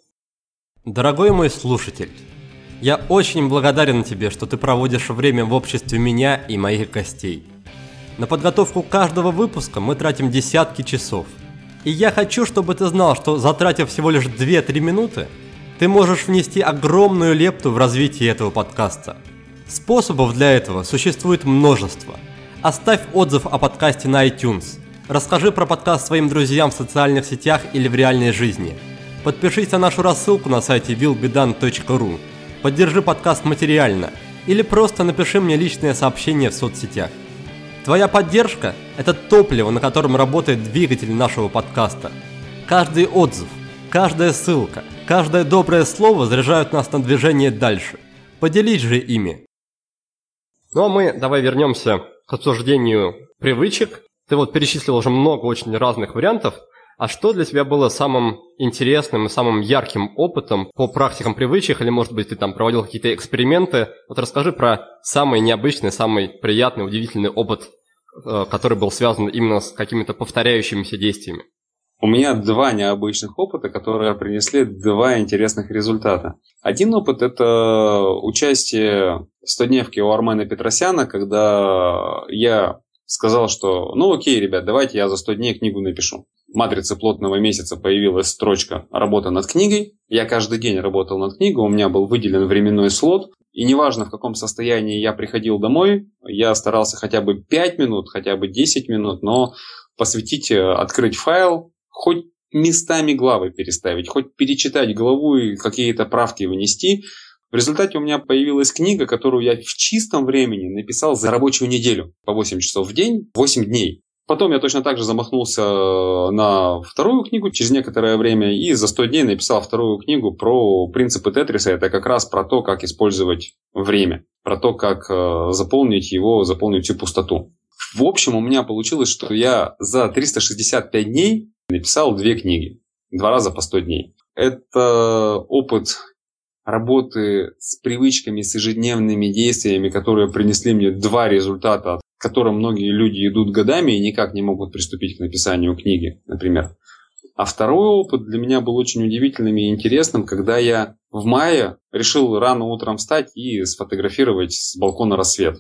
Дорогой мой слушатель, я очень благодарен тебе, что ты проводишь время в обществе меня и моих гостей. На подготовку каждого выпуска мы тратим десятки часов. И я хочу, чтобы ты знал, что затратив всего лишь 2-3 минуты, ты можешь внести огромную лепту в развитие этого подкаста. Способов для этого существует множество. Оставь отзыв о подкасте на iTunes – Расскажи про подкаст своим друзьям в социальных сетях или в реальной жизни. Подпишись на нашу рассылку на сайте willbedan.ru. Поддержи подкаст материально. Или просто напиши мне личное сообщение в соцсетях. Твоя поддержка – это топливо, на котором работает двигатель нашего подкаста. Каждый отзыв, каждая ссылка, каждое доброе слово заряжают нас на движение дальше. Поделись же ими. Ну а мы давай вернемся к обсуждению привычек ты вот перечислил уже много очень разных вариантов. А что для тебя было самым интересным и самым ярким опытом по практикам привычек, или, может быть, ты там проводил какие-то эксперименты? Вот расскажи про самый необычный, самый приятный, удивительный опыт, э, который был связан именно с какими-то повторяющимися действиями. У меня два необычных опыта, которые принесли два интересных результата. Один опыт – это участие в 100-дневке у Армена Петросяна, когда я сказал, что ну окей, ребят, давайте я за 100 дней книгу напишу. Матрице плотного месяца появилась строчка «Работа над книгой». Я каждый день работал над книгой, у меня был выделен временной слот. И неважно, в каком состоянии я приходил домой, я старался хотя бы 5 минут, хотя бы 10 минут, но посвятить, э, открыть файл, хоть местами главы переставить, хоть перечитать главу и какие-то правки внести – в результате у меня появилась книга, которую я в чистом времени написал за рабочую неделю по 8 часов в день, 8 дней. Потом я точно так же замахнулся на вторую книгу через некоторое время и за 100 дней написал вторую книгу про принципы Тетриса. Это как раз про то, как использовать время, про то, как э, заполнить его, заполнить всю пустоту. В общем, у меня получилось, что я за 365 дней написал две книги. Два раза по 100 дней. Это опыт работы с привычками, с ежедневными действиями, которые принесли мне два результата, которым многие люди идут годами и никак не могут приступить к написанию книги, например. А второй опыт для меня был очень удивительным и интересным, когда я в мае решил рано утром встать и сфотографировать с балкона рассвет.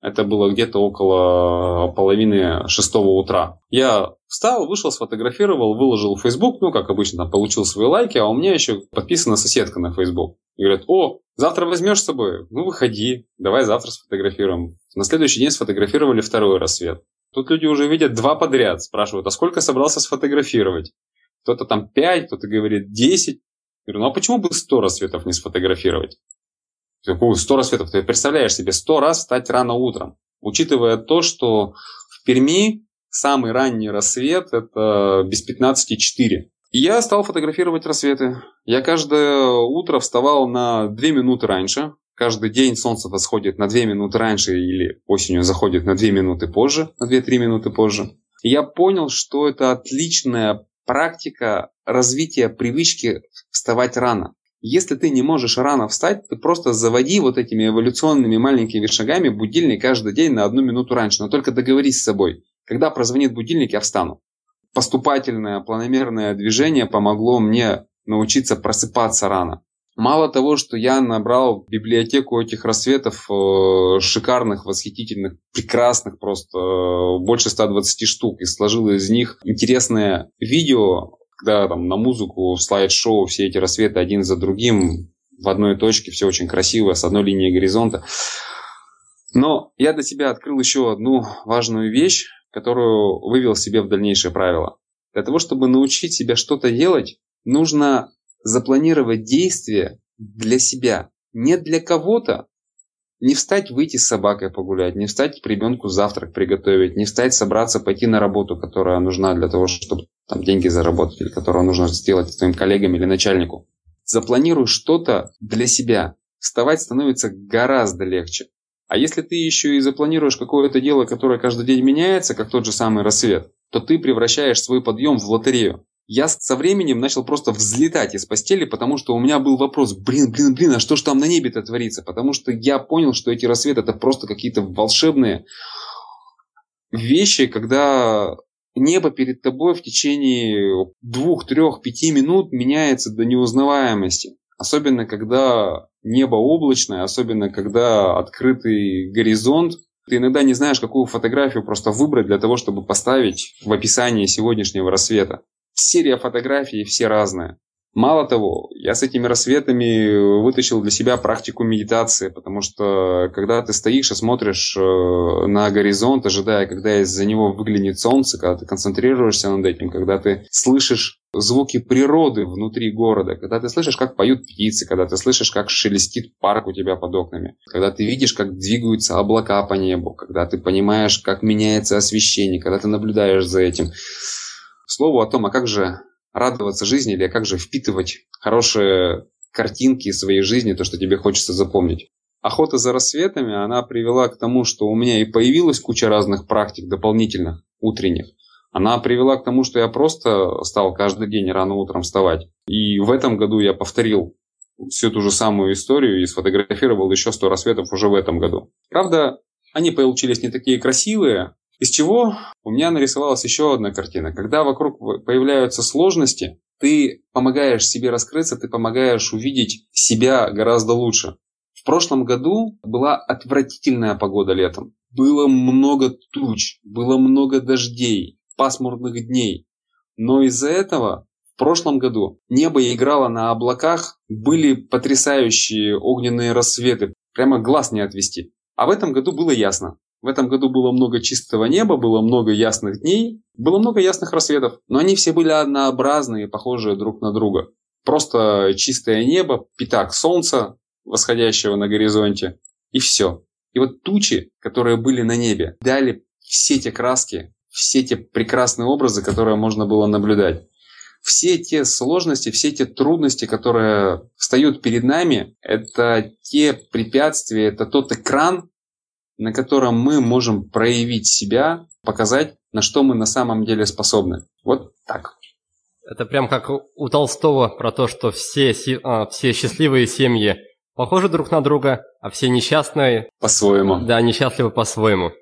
Это было где-то около половины шестого утра. Я встал, вышел, сфотографировал, выложил в Facebook, ну, как обычно, получил свои лайки, а у меня еще подписана соседка на Facebook. И говорят, о, завтра возьмешь с собой? Ну, выходи, давай завтра сфотографируем. На следующий день сфотографировали второй рассвет. Тут люди уже видят два подряд, спрашивают, а сколько собрался сфотографировать? Кто-то там пять, кто-то говорит десять. Я говорю, ну а почему бы сто рассветов не сфотографировать? Сто рассветов, ты представляешь себе сто раз встать рано утром. Учитывая то, что в Перми самый ранний рассвет это без 15,4. И я стал фотографировать рассветы. Я каждое утро вставал на 2 минуты раньше. Каждый день солнце восходит на 2 минуты раньше или осенью заходит на 2 минуты позже, на 2-3 минуты позже. И я понял, что это отличная практика развития привычки вставать рано. Если ты не можешь рано встать, ты просто заводи вот этими эволюционными маленькими шагами будильник каждый день на одну минуту раньше. Но только договорись с собой. Когда прозвонит будильник, я встану. Поступательное, планомерное движение помогло мне научиться просыпаться рано. Мало того, что я набрал библиотеку этих рассветов э, шикарных, восхитительных, прекрасных просто, э, больше 120 штук, и сложил из них интересное видео, когда там на музыку, слайд-шоу, все эти рассветы один за другим, в одной точке, все очень красиво, с одной линией горизонта. Но я для себя открыл еще одну важную вещь, которую вывел себе в дальнейшее правило. Для того, чтобы научить себя что-то делать, нужно запланировать действия для себя, не для кого-то. Не встать, выйти с собакой погулять, не встать к ребенку завтрак приготовить, не встать, собраться, пойти на работу, которая нужна для того, чтобы там, деньги заработать, или которую нужно сделать своим коллегам или начальнику. Запланируй что-то для себя. Вставать становится гораздо легче. А если ты еще и запланируешь какое-то дело, которое каждый день меняется, как тот же самый рассвет, то ты превращаешь свой подъем в лотерею. Я со временем начал просто взлетать из постели, потому что у меня был вопрос, блин, блин, блин, а что ж там на небе-то творится? Потому что я понял, что эти рассветы это просто какие-то волшебные вещи, когда небо перед тобой в течение двух, трех, пяти минут меняется до неузнаваемости. Особенно, когда небо облачное, особенно, когда открытый горизонт. Ты иногда не знаешь, какую фотографию просто выбрать для того, чтобы поставить в описании сегодняшнего рассвета серия фотографий, все разные. Мало того, я с этими рассветами вытащил для себя практику медитации, потому что когда ты стоишь и смотришь э, на горизонт, ожидая, когда из-за него выглянет солнце, когда ты концентрируешься над этим, когда ты слышишь звуки природы внутри города, когда ты слышишь, как поют птицы, когда ты слышишь, как шелестит парк у тебя под окнами, когда ты видишь, как двигаются облака по небу, когда ты понимаешь, как меняется освещение, когда ты наблюдаешь за этим – слову о том, а как же радоваться жизни или как же впитывать хорошие картинки из своей жизни, то, что тебе хочется запомнить. Охота за рассветами, она привела к тому, что у меня и появилась куча разных практик дополнительных, утренних. Она привела к тому, что я просто стал каждый день рано утром вставать. И в этом году я повторил всю ту же самую историю и сфотографировал еще 100 рассветов уже в этом году. Правда, они получились не такие красивые, из чего у меня нарисовалась еще одна картина. Когда вокруг появляются сложности, ты помогаешь себе раскрыться, ты помогаешь увидеть себя гораздо лучше. В прошлом году была отвратительная погода летом. Было много туч, было много дождей, пасмурных дней. Но из-за этого в прошлом году небо играло на облаках, были потрясающие огненные рассветы, прямо глаз не отвести. А в этом году было ясно. В этом году было много чистого неба, было много ясных дней, было много ясных рассветов, но они все были однообразные, похожие друг на друга. Просто чистое небо, пятак солнца, восходящего на горизонте, и все. И вот тучи, которые были на небе, дали все те краски, все те прекрасные образы, которые можно было наблюдать. Все те сложности, все те трудности, которые встают перед нами, это те препятствия, это тот экран, на котором мы можем проявить себя, показать, на что мы на самом деле способны. Вот так. Это прям как у Толстого про то, что все, а, все счастливые семьи похожи друг на друга, а все несчастные... По-своему. Да, несчастливы по-своему.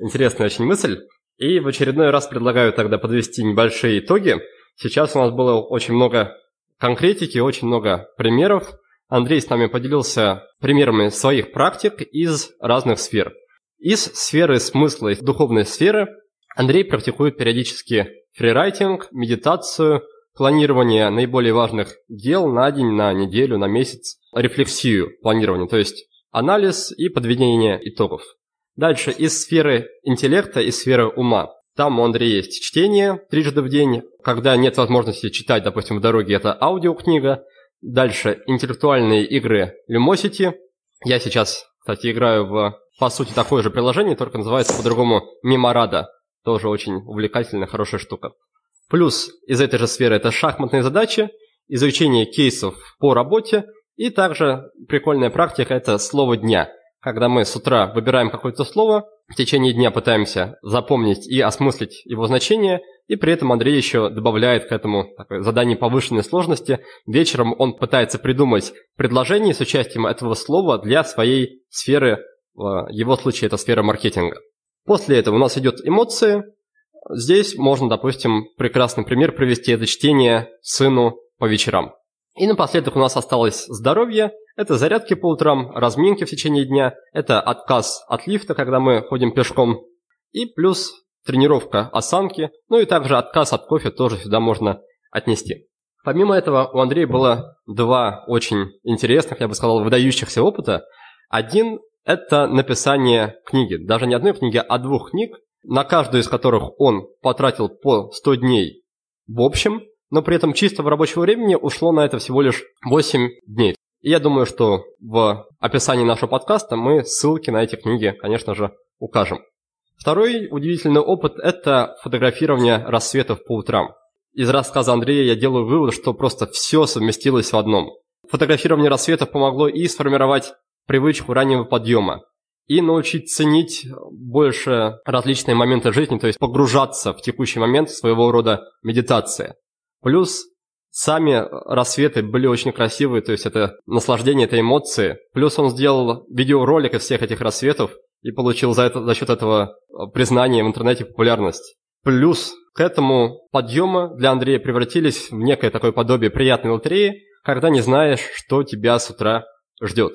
Интересная очень мысль. И в очередной раз предлагаю тогда подвести небольшие итоги. Сейчас у нас было очень много конкретики, очень много примеров. Андрей с нами поделился примерами своих практик из разных сфер. Из сферы смысла, из духовной сферы Андрей практикует периодически фрирайтинг, медитацию, планирование наиболее важных дел на день, на неделю, на месяц, рефлексию планирования, то есть анализ и подведение итогов. Дальше из сферы интеллекта, из сферы ума. Там у Андрея есть чтение трижды в день. Когда нет возможности читать, допустим, в дороге, это аудиокнига. Дальше интеллектуальные игры Lumosity. Я сейчас, кстати, играю в, по сути, такое же приложение, только называется по-другому Меморада. Тоже очень увлекательная, хорошая штука. Плюс из этой же сферы это шахматные задачи, изучение кейсов по работе и также прикольная практика – это слово дня – когда мы с утра выбираем какое-то слово, в течение дня пытаемся запомнить и осмыслить его значение, и при этом Андрей еще добавляет к этому такое задание повышенной сложности. Вечером он пытается придумать предложение с участием этого слова для своей сферы, в его случае это сфера маркетинга. После этого у нас идет эмоции. Здесь можно, допустим, прекрасный пример привести это чтение сыну по вечерам. И напоследок у нас осталось здоровье. Это зарядки по утрам, разминки в течение дня, это отказ от лифта, когда мы ходим пешком, и плюс тренировка осанки, ну и также отказ от кофе тоже сюда можно отнести. Помимо этого, у Андрея было два очень интересных, я бы сказал, выдающихся опыта. Один – это написание книги, даже не одной книги, а двух книг, на каждую из которых он потратил по 100 дней в общем – но при этом чистого рабочего времени ушло на это всего лишь 8 дней. И я думаю, что в описании нашего подкаста мы ссылки на эти книги, конечно же, укажем. Второй удивительный опыт – это фотографирование рассветов по утрам. Из рассказа Андрея я делаю вывод, что просто все совместилось в одном. Фотографирование рассветов помогло и сформировать привычку раннего подъема, и научить ценить больше различные моменты жизни, то есть погружаться в текущий момент своего рода медитация. Плюс сами рассветы были очень красивые, то есть это наслаждение, это эмоции. Плюс он сделал видеоролик из всех этих рассветов и получил за, это, за счет этого э, признание в интернете, популярность. Плюс к этому подъемы для Андрея превратились в некое такое подобие приятной лотереи, когда не знаешь, что тебя с утра ждет.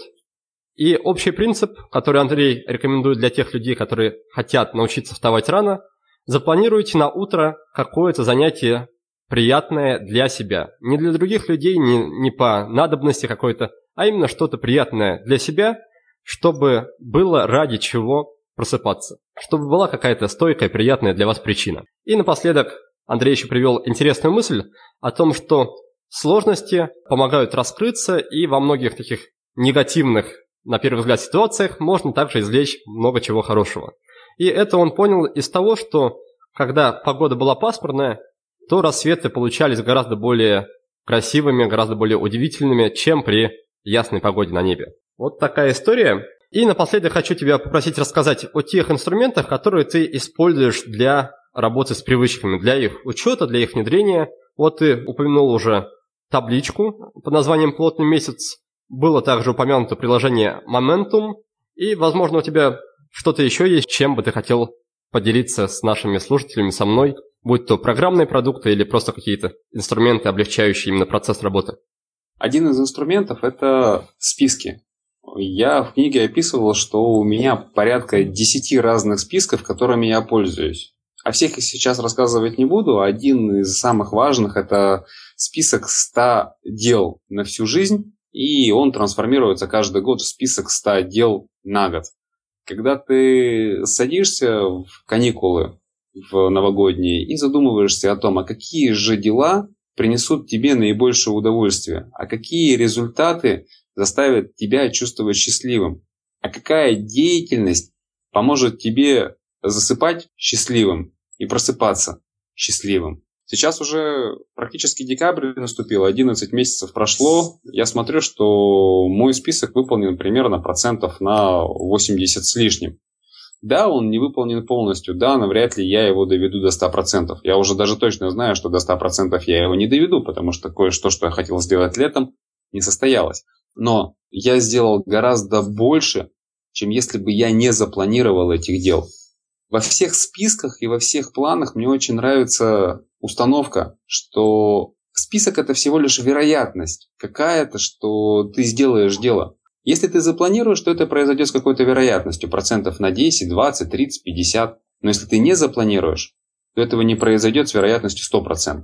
И общий принцип, который Андрей рекомендует для тех людей, которые хотят научиться вставать рано, запланируйте на утро какое-то занятие приятное для себя. Не для других людей, не, не по надобности какой-то, а именно что-то приятное для себя, чтобы было ради чего просыпаться. Чтобы была какая-то стойкая, приятная для вас причина. И напоследок Андрей еще привел интересную мысль о том, что сложности помогают раскрыться, и во многих таких негативных, на первый взгляд, ситуациях можно также извлечь много чего хорошего. И это он понял из того, что когда погода была пасмурная, то рассветы получались гораздо более красивыми, гораздо более удивительными, чем при ясной погоде на небе. Вот такая история. И напоследок хочу тебя попросить рассказать о тех инструментах, которые ты используешь для работы с привычками, для их учета, для их внедрения. Вот ты упомянул уже табличку под названием «Плотный месяц». Было также упомянуто приложение Momentum. И, возможно, у тебя что-то еще есть, чем бы ты хотел поделиться с нашими слушателями, со мной будь то программные продукты или просто какие-то инструменты, облегчающие именно процесс работы? Один из инструментов – это списки. Я в книге описывал, что у меня порядка 10 разных списков, которыми я пользуюсь. О всех их сейчас рассказывать не буду. Один из самых важных – это список 100 дел на всю жизнь, и он трансформируется каждый год в список 100 дел на год. Когда ты садишься в каникулы, в новогодние и задумываешься о том, а какие же дела принесут тебе наибольшее удовольствие, а какие результаты заставят тебя чувствовать счастливым, а какая деятельность поможет тебе засыпать счастливым и просыпаться счастливым. Сейчас уже практически декабрь наступил, 11 месяцев прошло. Я смотрю, что мой список выполнен примерно процентов на 80 с лишним. Да, он не выполнен полностью, да, но вряд ли я его доведу до 100%. Я уже даже точно знаю, что до 100% я его не доведу, потому что кое-что, что я хотел сделать летом, не состоялось. Но я сделал гораздо больше, чем если бы я не запланировал этих дел. Во всех списках и во всех планах мне очень нравится установка, что список это всего лишь вероятность какая-то, что ты сделаешь дело. Если ты запланируешь, то это произойдет с какой-то вероятностью, процентов на 10, 20, 30, 50. Но если ты не запланируешь, то этого не произойдет с вероятностью 100%.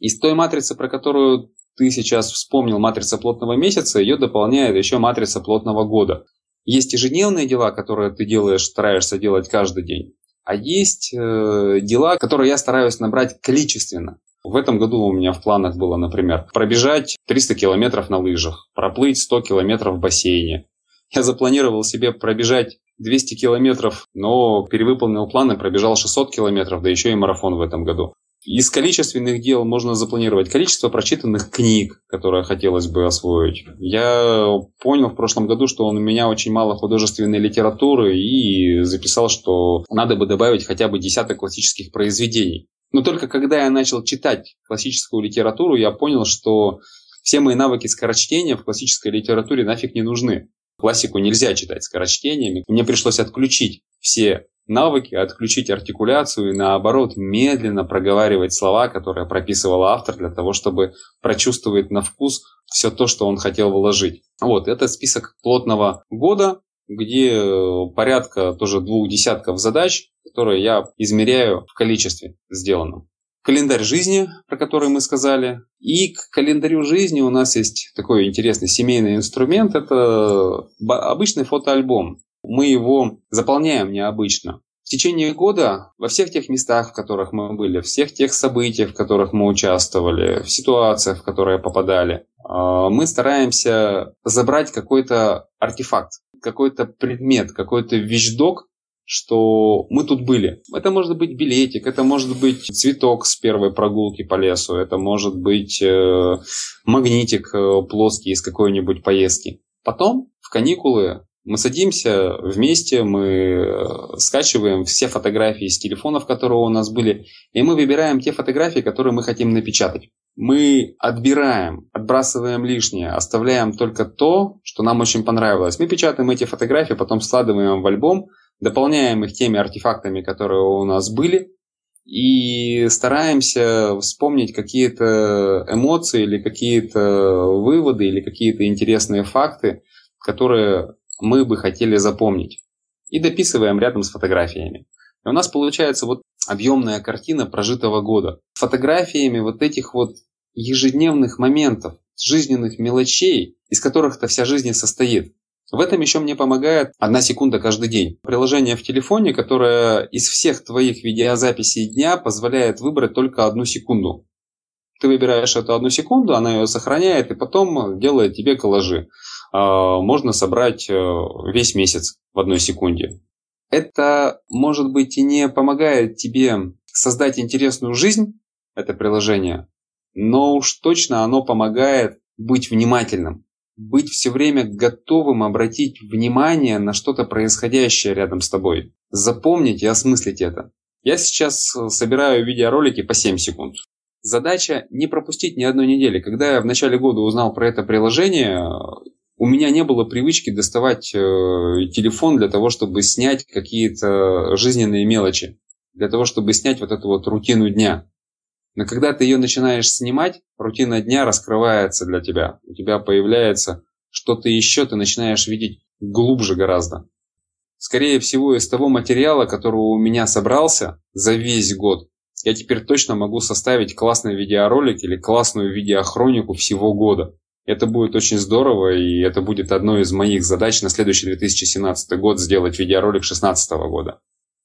Из той матрицы, про которую ты сейчас вспомнил, матрица плотного месяца, ее дополняет еще матрица плотного года. Есть ежедневные дела, которые ты делаешь, стараешься делать каждый день. А есть э, дела, которые я стараюсь набрать количественно. В этом году у меня в планах было, например, пробежать 300 километров на лыжах, проплыть 100 километров в бассейне. Я запланировал себе пробежать 200 километров, но перевыполнил планы, пробежал 600 километров, да еще и марафон в этом году. Из количественных дел можно запланировать количество прочитанных книг, которые хотелось бы освоить. Я понял в прошлом году, что у меня очень мало художественной литературы и записал, что надо бы добавить хотя бы десяток классических произведений. Но только когда я начал читать классическую литературу, я понял, что все мои навыки скорочтения в классической литературе нафиг не нужны. Классику нельзя читать скорочтениями. Мне пришлось отключить все навыки, отключить артикуляцию и наоборот медленно проговаривать слова, которые прописывал автор для того, чтобы прочувствовать на вкус все то, что он хотел вложить. Вот, это список плотного года, где порядка тоже двух десятков задач, которые я измеряю в количестве сделанном. Календарь жизни, про который мы сказали. И к календарю жизни у нас есть такой интересный семейный инструмент. Это обычный фотоальбом мы его заполняем необычно. В течение года во всех тех местах, в которых мы были, всех тех событиях, в которых мы участвовали, в ситуациях, в которые попадали, а, мы стараемся забрать какой-то артефакт, какой-то предмет, какой-то вещдок, что мы тут были. Это может быть билетик, это может быть цветок с первой прогулки по лесу, это может быть э, магнитик э, плоский из какой-нибудь поездки. Потом в каникулы мы садимся вместе, мы э, скачиваем все фотографии с телефонов, которые у нас были, и мы выбираем те фотографии, которые мы хотим напечатать. Мы отбираем, отбрасываем лишнее, оставляем только то, что нам очень понравилось. Мы печатаем эти фотографии, потом складываем в альбом, дополняем их теми артефактами, которые у нас были, и стараемся вспомнить какие-то эмоции или какие-то выводы или какие-то интересные факты, которые мы бы хотели запомнить. И дописываем рядом с фотографиями. И у нас получается вот объемная картина прожитого года. С фотографиями вот этих вот ежедневных моментов, жизненных мелочей, из которых-то вся жизнь состоит. В этом еще мне помогает одна секунда каждый день. Приложение в телефоне, которое из всех твоих видеозаписей дня позволяет выбрать только одну секунду. Ты выбираешь эту одну секунду, она ее сохраняет и потом делает тебе коллажи. А, можно собрать э, весь месяц в одной секунде. Это, может быть, и не помогает тебе создать интересную жизнь, это приложение, но уж точно оно помогает быть внимательным, быть все время готовым обратить внимание на что-то происходящее рядом с тобой, запомнить и осмыслить это. Я сейчас собираю видеоролики по 7 секунд. Задача не пропустить ни одной недели. Когда я в начале года узнал про это приложение, у меня не было привычки доставать э, телефон для того, чтобы снять какие-то жизненные мелочи, для того, чтобы снять вот эту вот рутину дня. Но когда ты ее начинаешь снимать, рутина дня раскрывается для тебя. У тебя появляется что-то еще, ты начинаешь видеть глубже гораздо. Скорее всего, из того материала, который у меня собрался за весь год, я теперь точно могу составить классный видеоролик или классную видеохронику всего года. Это будет очень здорово, и это будет одной из моих задач на следующий 2017 год сделать видеоролик 2016 года.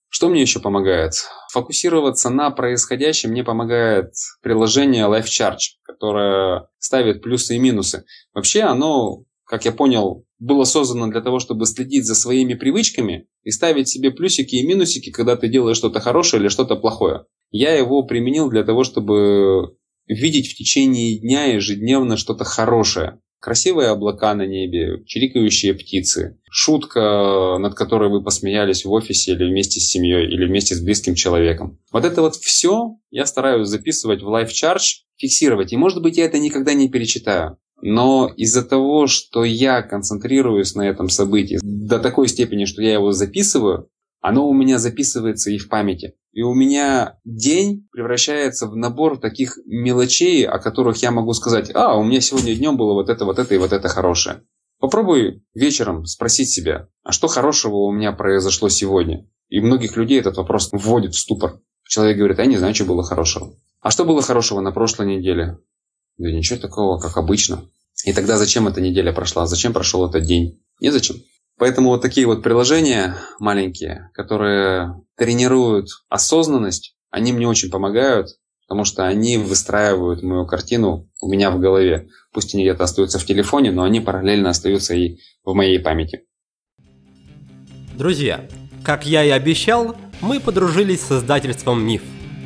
Что мне еще помогает? Фокусироваться на происходящем мне помогает приложение Life Charge, которое ставит плюсы и минусы. Вообще оно, как я понял, было создано для того, чтобы следить за своими привычками и ставить себе плюсики и минусики, когда ты делаешь что-то хорошее или что-то плохое. Я его применил для того, чтобы видеть в течение дня ежедневно что-то хорошее. Красивые облака на небе, чирикающие птицы, шутка, над которой вы посмеялись в офисе или вместе с семьей, или вместе с близким человеком. Вот это вот все я стараюсь записывать в Life Charge, фиксировать. И может быть я это никогда не перечитаю. Но из-за того, что я концентрируюсь на этом событии до такой степени, что я его записываю, оно у меня записывается и в памяти. И у меня день превращается в набор таких мелочей, о которых я могу сказать, а, у меня сегодня днем было вот это, вот это и вот это хорошее. Попробуй вечером спросить себя, а что хорошего у меня произошло сегодня? И многих людей этот вопрос вводит в ступор. Человек говорит, я не знаю, что было хорошего. А что было хорошего на прошлой неделе? Да ничего такого, как обычно. И тогда зачем эта неделя прошла? Зачем прошел этот день? Незачем. Поэтому вот такие вот приложения маленькие, которые тренируют осознанность, они мне очень помогают, потому что они выстраивают мою картину у меня в голове. Пусть они где-то остаются в телефоне, но они параллельно остаются и в моей памяти. Друзья, как я и обещал, мы подружились с издательством «Миф».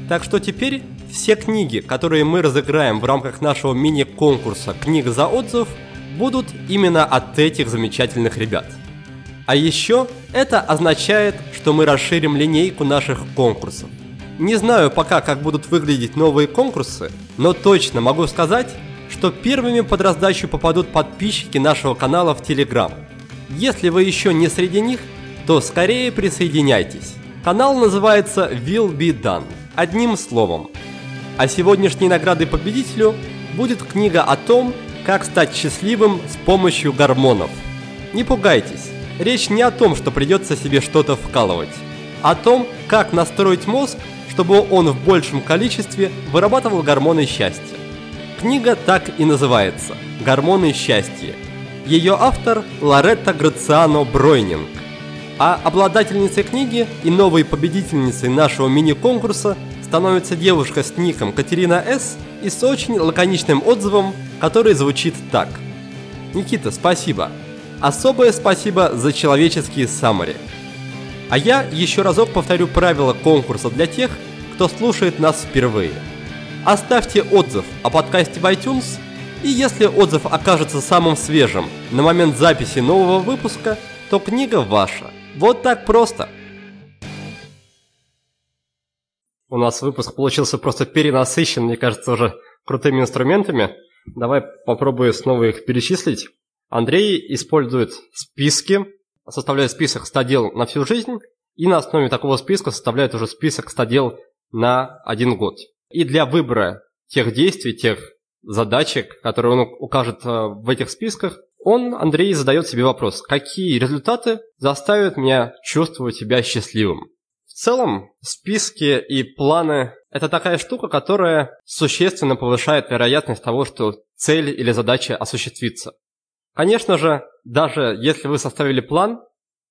Так что теперь все книги, которые мы разыграем в рамках нашего мини-конкурса «Книга за отзыв», будут именно от этих замечательных ребят. А еще это означает, что мы расширим линейку наших конкурсов. Не знаю пока, как будут выглядеть новые конкурсы, но точно могу сказать, что первыми под раздачу попадут подписчики нашего канала в Telegram. Если вы еще не среди них, то скорее присоединяйтесь. Канал называется Will Be Done. Одним словом. А сегодняшней наградой победителю будет книга о том, как стать счастливым с помощью гормонов. Не пугайтесь, речь не о том, что придется себе что-то вкалывать, а о том, как настроить мозг, чтобы он в большем количестве вырабатывал гормоны счастья. Книга так и называется «Гормоны счастья». Ее автор Лоретта Грациано Бройнинг. А обладательницей книги и новой победительницей нашего мини-конкурса становится девушка с ником Катерина С. и с очень лаконичным отзывом, который звучит так. Никита, спасибо. Особое спасибо за человеческие саммари. А я еще разок повторю правила конкурса для тех, кто слушает нас впервые. Оставьте отзыв о подкасте в iTunes, и если отзыв окажется самым свежим на момент записи нового выпуска, то книга ваша. Вот так просто. У нас выпуск получился просто перенасыщен, мне кажется, уже крутыми инструментами. Давай попробую снова их перечислить. Андрей использует списки, составляет список 100 дел на всю жизнь, и на основе такого списка составляет уже список 100 дел на один год. И для выбора тех действий, тех задачек, которые он укажет э, в этих списках, он, Андрей, задает себе вопрос, какие результаты заставят меня чувствовать себя счастливым. В целом, списки и планы – это такая штука, которая существенно повышает вероятность того, что цель или задача осуществится. Конечно же, даже если вы составили план,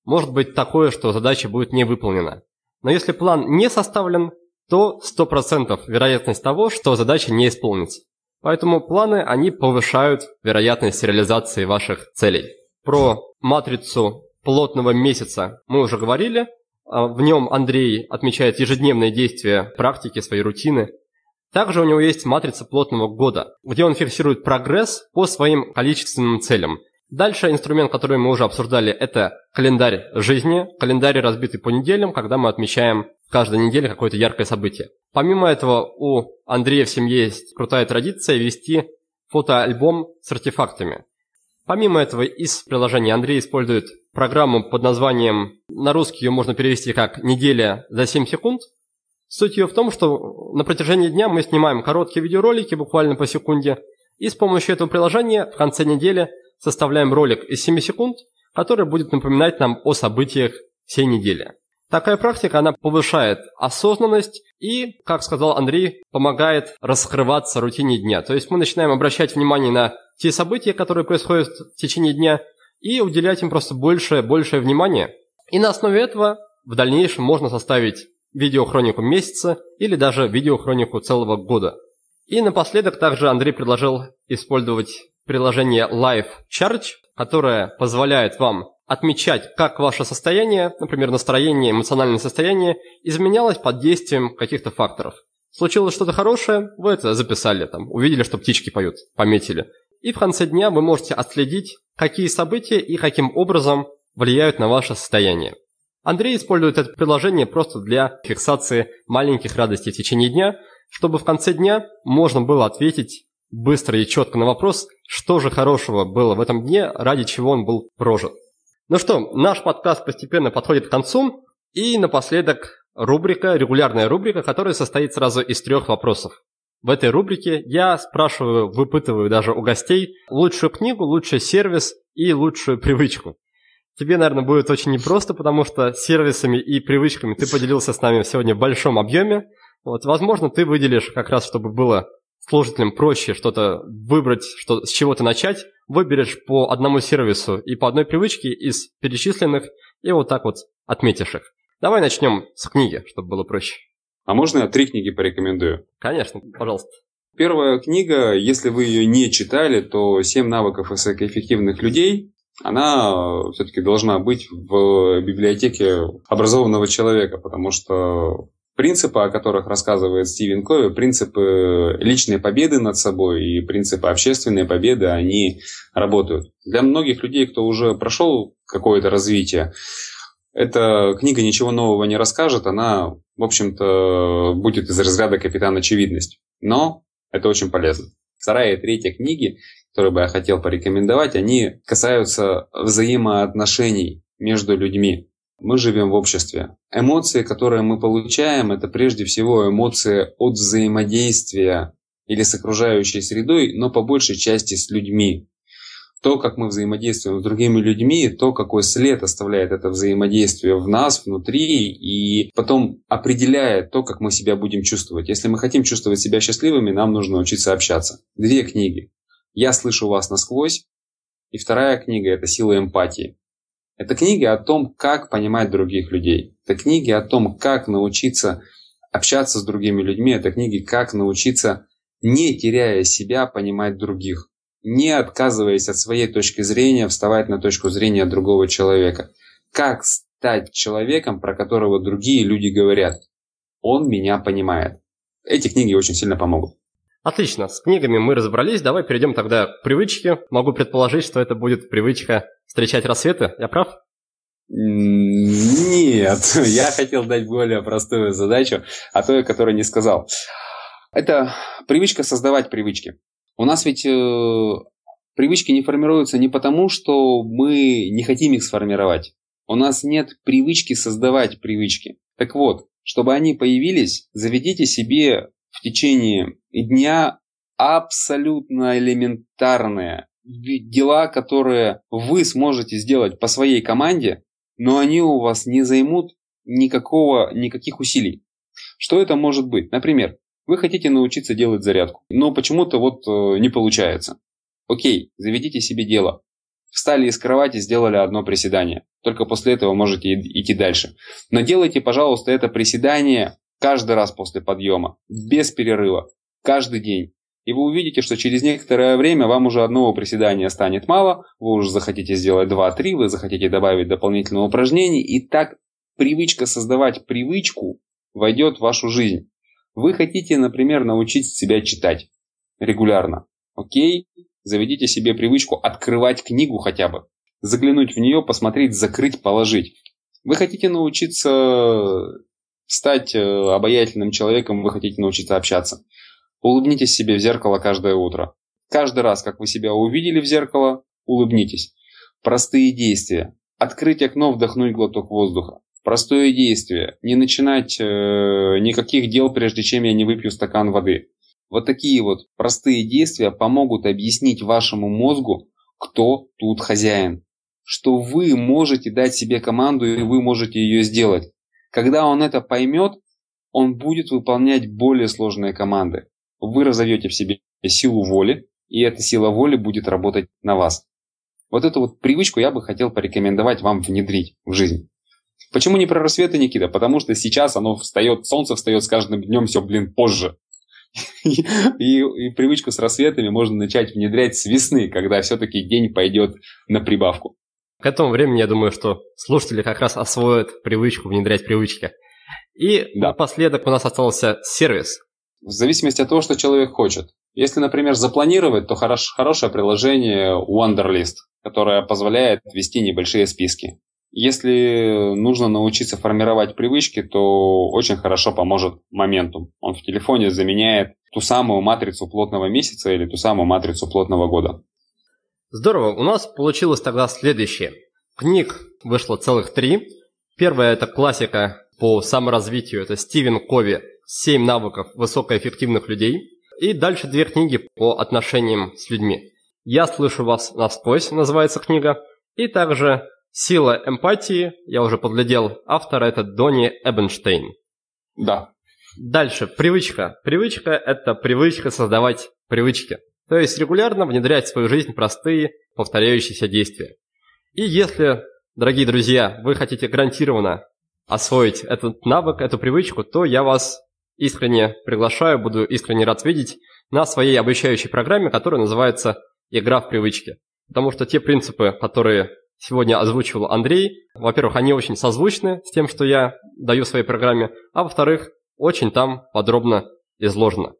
может быть такое, что задача будет не выполнена. Но если план не составлен, то 100% вероятность того, что задача не исполнится. Поэтому планы, они повышают вероятность реализации ваших целей. Про матрицу плотного месяца мы уже говорили. А в нем Андрей отмечает ежедневные действия, практики, свои рутины. Также у него есть матрица плотного года, где он фиксирует прогресс по своим количественным целям. Дальше инструмент, который мы уже обсуждали, это календарь жизни, календарь разбитый по неделям, когда мы отмечаем каждой неделе какое-то яркое событие. Помимо этого, у Андрея в семье есть крутая традиция вести фотоальбом с артефактами. Помимо этого, из приложения Андрей использует программу под названием, на русский ее можно перевести как «Неделя за 7 секунд». Суть ее в том, что на протяжении дня мы снимаем короткие видеоролики, буквально по секунде, и с помощью этого приложения в конце недели составляем ролик из 7 секунд, который будет напоминать нам о событиях всей недели. Такая практика, она повышает осознанность и, как сказал Андрей, помогает раскрываться рутине дня. То есть мы начинаем обращать внимание на те события, которые происходят в течение дня, и уделять им просто большее, большее внимание. И на основе этого в дальнейшем можно составить видеохронику месяца или даже видеохронику целого года. И напоследок также Андрей предложил использовать приложение Live Charge, которое позволяет вам отмечать, как ваше состояние, например, настроение, эмоциональное состояние, изменялось под действием каких-то факторов. Случилось что-то хорошее, вы это записали, там, увидели, что птички поют, пометили. И в конце дня вы можете отследить, какие события и каким образом влияют на ваше состояние. Андрей использует это приложение просто для фиксации маленьких радостей в течение дня, чтобы в конце дня можно было ответить быстро и четко на вопрос, что же хорошего было в этом дне, ради чего он был прожит. Ну что, наш подкаст постепенно подходит к концу, И напоследок рубрика, регулярная рубрика, которая состоит сразу из трех вопросов. В этой рубрике я спрашиваю, выпытываю даже у гостей лучшую книгу, лучший сервис и лучшую привычку. Тебе, наверное, будет очень непросто, потому что сервисами и привычками ты поделился с нами сегодня в большом объеме. Вот, возможно, ты выделишь как раз, чтобы было слушателям проще что-то выбрать, что, с чего-то начать, выберешь по одному сервису и по одной привычке из перечисленных, и вот так вот отметишь их. Давай начнем с книги, чтобы было проще. А можно я три книги порекомендую? Конечно, пожалуйста. Первая книга, если вы ее не читали, то «Семь навыков высокоэффективных людей». Она все-таки должна быть в библиотеке образованного человека, потому что принципы, о которых рассказывает Стивен Кови, принципы личной победы над собой и принципы общественной победы, они работают. Для многих людей, кто уже прошел какое-то развитие, эта книга ничего нового не расскажет, она, в общем-то, будет из разряда капитан очевидность. Но это очень полезно. Вторая и третья книги, которые бы я хотел порекомендовать, они касаются взаимоотношений между людьми. Мы живем в обществе. Эмоции, которые мы получаем, это прежде всего эмоции от взаимодействия или с окружающей средой, но по большей части с людьми то, как мы взаимодействуем с другими людьми, то, какой след оставляет это взаимодействие в нас, внутри, и потом определяет то, как мы себя будем чувствовать. Если мы хотим чувствовать себя счастливыми, нам нужно учиться общаться. Две книги. «Я слышу вас насквозь», и вторая книга – это «Сила эмпатии». Это книги о том, как понимать других людей. Это книги о том, как научиться общаться с другими людьми. Это книги, как научиться, не теряя себя, понимать других не отказываясь от своей точки зрения, вставать на точку зрения другого человека. Как стать человеком, про которого другие люди говорят? Он меня понимает. Эти книги очень сильно помогут. Отлично, с книгами мы разобрались. Давай перейдем тогда к привычке. Могу предположить, что это будет привычка встречать рассветы. Я прав? Нет, я хотел дать более простую задачу, а той, которую не сказал. Это привычка создавать привычки. У нас ведь э, привычки не формируются не потому, что мы не хотим их сформировать. У нас нет привычки создавать привычки. Так вот, чтобы они появились, заведите себе в течение дня абсолютно элементарные дела, которые вы сможете сделать по своей команде, но они у вас не займут никакого, никаких усилий. Что это может быть? Например, вы хотите научиться делать зарядку, но почему-то вот э, не получается. Окей, заведите себе дело. Встали из кровати, сделали одно приседание. Только после этого можете идти дальше. Но делайте, пожалуйста, это приседание каждый раз после подъема, без перерыва, каждый день. И вы увидите, что через некоторое время вам уже одного приседания станет мало, вы уже захотите сделать 2-3, вы захотите добавить дополнительное упражнение, и так привычка создавать привычку войдет в вашу жизнь. Вы хотите, например, научить себя читать регулярно. Окей, заведите себе привычку открывать книгу хотя бы. Заглянуть в нее, посмотреть, закрыть, положить. Вы хотите научиться стать э, обаятельным человеком, вы хотите научиться общаться. Улыбнитесь себе в зеркало каждое утро. Каждый раз, как вы себя увидели в зеркало, улыбнитесь. Простые действия. Открыть окно, вдохнуть глоток воздуха. Простое действие. Не начинать э, никаких дел, прежде чем я не выпью стакан воды. Вот такие вот простые действия помогут объяснить вашему мозгу, кто тут хозяин. Что вы можете дать себе команду и вы можете ее сделать. Когда он это поймет, он будет выполнять более сложные команды. Вы разовьете в себе силу воли, и эта сила воли будет работать на вас. Вот эту вот привычку я бы хотел порекомендовать вам внедрить в жизнь. Почему не про рассветы, Никита? Потому что сейчас оно встает, солнце встает с каждым днем все, блин, позже. И, и, привычку с рассветами можно начать внедрять с весны, когда все-таки день пойдет на прибавку. К этому времени я думаю, что слушатели как раз освоят привычку внедрять привычки. И да. напоследок у нас остался сервис. В зависимости от того, что человек хочет. Если, например, запланировать, то хорош, хорошее приложение Wonderlist, которое позволяет вести небольшие списки. Если нужно научиться формировать привычки, то очень хорошо поможет моментум. Он в телефоне заменяет ту самую матрицу плотного месяца или ту самую матрицу плотного года. Здорово, у нас получилось тогда следующее. Книг вышло целых три. Первая это классика по саморазвитию, это Стивен Кови «Семь навыков высокоэффективных людей». И дальше две книги по отношениям с людьми. «Я слышу вас насквозь» называется книга. И также «Сила эмпатии», я уже подглядел, автор это Донни Эбенштейн. Да. Дальше, привычка. Привычка – это привычка создавать привычки. То есть регулярно внедрять в свою жизнь простые, повторяющиеся действия. И если, дорогие друзья, вы хотите гарантированно освоить этот навык, эту привычку, то я вас искренне приглашаю, буду искренне рад видеть на своей обучающей программе, которая называется «Игра в привычки». Потому что те принципы, которые сегодня озвучивал Андрей, во-первых, они очень созвучны с тем, что я даю в своей программе, а во-вторых, очень там подробно изложено.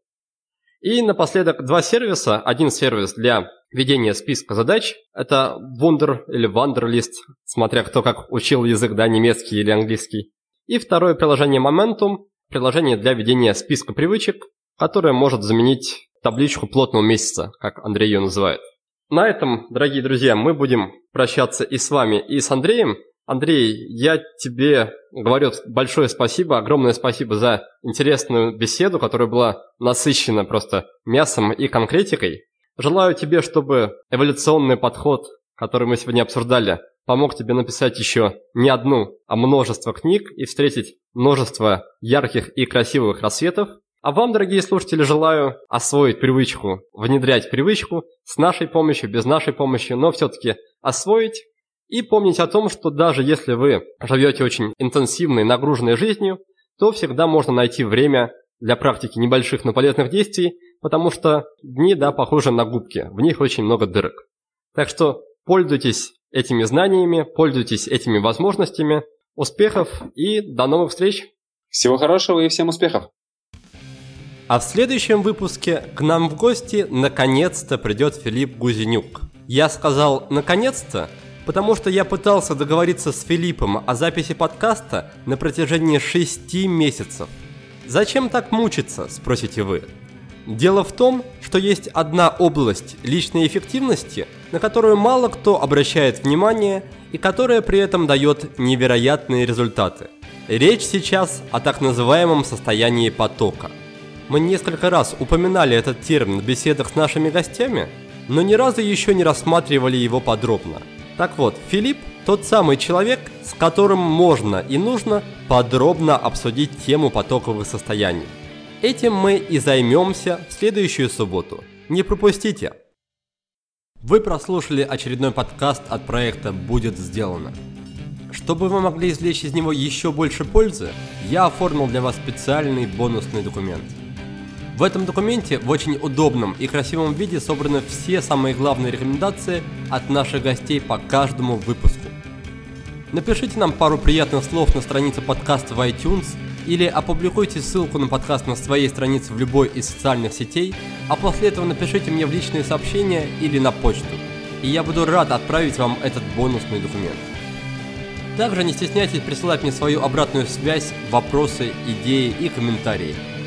И напоследок два сервиса. Один сервис для ведения списка задач. Это Wunder или Wanderlist, смотря кто как учил язык, да, немецкий или английский. И второе приложение Momentum, приложение для ведения списка привычек, которое может заменить табличку плотного месяца, как Андрей ее называет. На этом, дорогие друзья, мы будем прощаться и с вами, и с Андреем. Андрей, я тебе говорю большое спасибо, огромное спасибо за интересную беседу, которая была насыщена просто мясом и конкретикой. Желаю тебе, чтобы эволюционный подход, который мы сегодня обсуждали, помог тебе написать еще не одну, а множество книг и встретить множество ярких и красивых рассветов. А вам, дорогие слушатели, желаю освоить привычку, внедрять привычку с нашей помощью, без нашей помощи, но все-таки освоить и помнить о том, что даже если вы живете очень интенсивной, нагруженной жизнью, то всегда можно найти время для практики небольших, но полезных действий, потому что дни, да, похожи на губки, в них очень много дырок. Так что пользуйтесь этими знаниями, пользуйтесь этими возможностями. Успехов и до новых встреч! Всего хорошего и всем успехов! А в следующем выпуске к нам в гости наконец-то придет Филипп Гузенюк. Я сказал «наконец-то», потому что я пытался договориться с Филиппом о записи подкаста на протяжении шести месяцев. Зачем так мучиться, спросите вы? Дело в том, что есть одна область личной эффективности, на которую мало кто обращает внимание и которая при этом дает невероятные результаты. Речь сейчас о так называемом состоянии потока. Мы несколько раз упоминали этот термин в беседах с нашими гостями, но ни разу еще не рассматривали его подробно – так вот, Филипп – тот самый человек, с которым можно и нужно подробно обсудить тему потоковых состояний. Этим мы и займемся в следующую субботу. Не пропустите! Вы прослушали очередной подкаст от проекта «Будет сделано». Чтобы вы могли извлечь из него еще больше пользы, я оформил для вас специальный бонусный документ – в этом документе в очень удобном и красивом виде собраны все самые главные рекомендации от наших гостей по каждому выпуску. Напишите нам пару приятных слов на странице подкаста в iTunes или опубликуйте ссылку на подкаст на своей странице в любой из социальных сетей, а после этого напишите мне в личные сообщения или на почту, и я буду рад отправить вам этот бонусный документ. Также не стесняйтесь присылать мне свою обратную связь, вопросы, идеи и комментарии –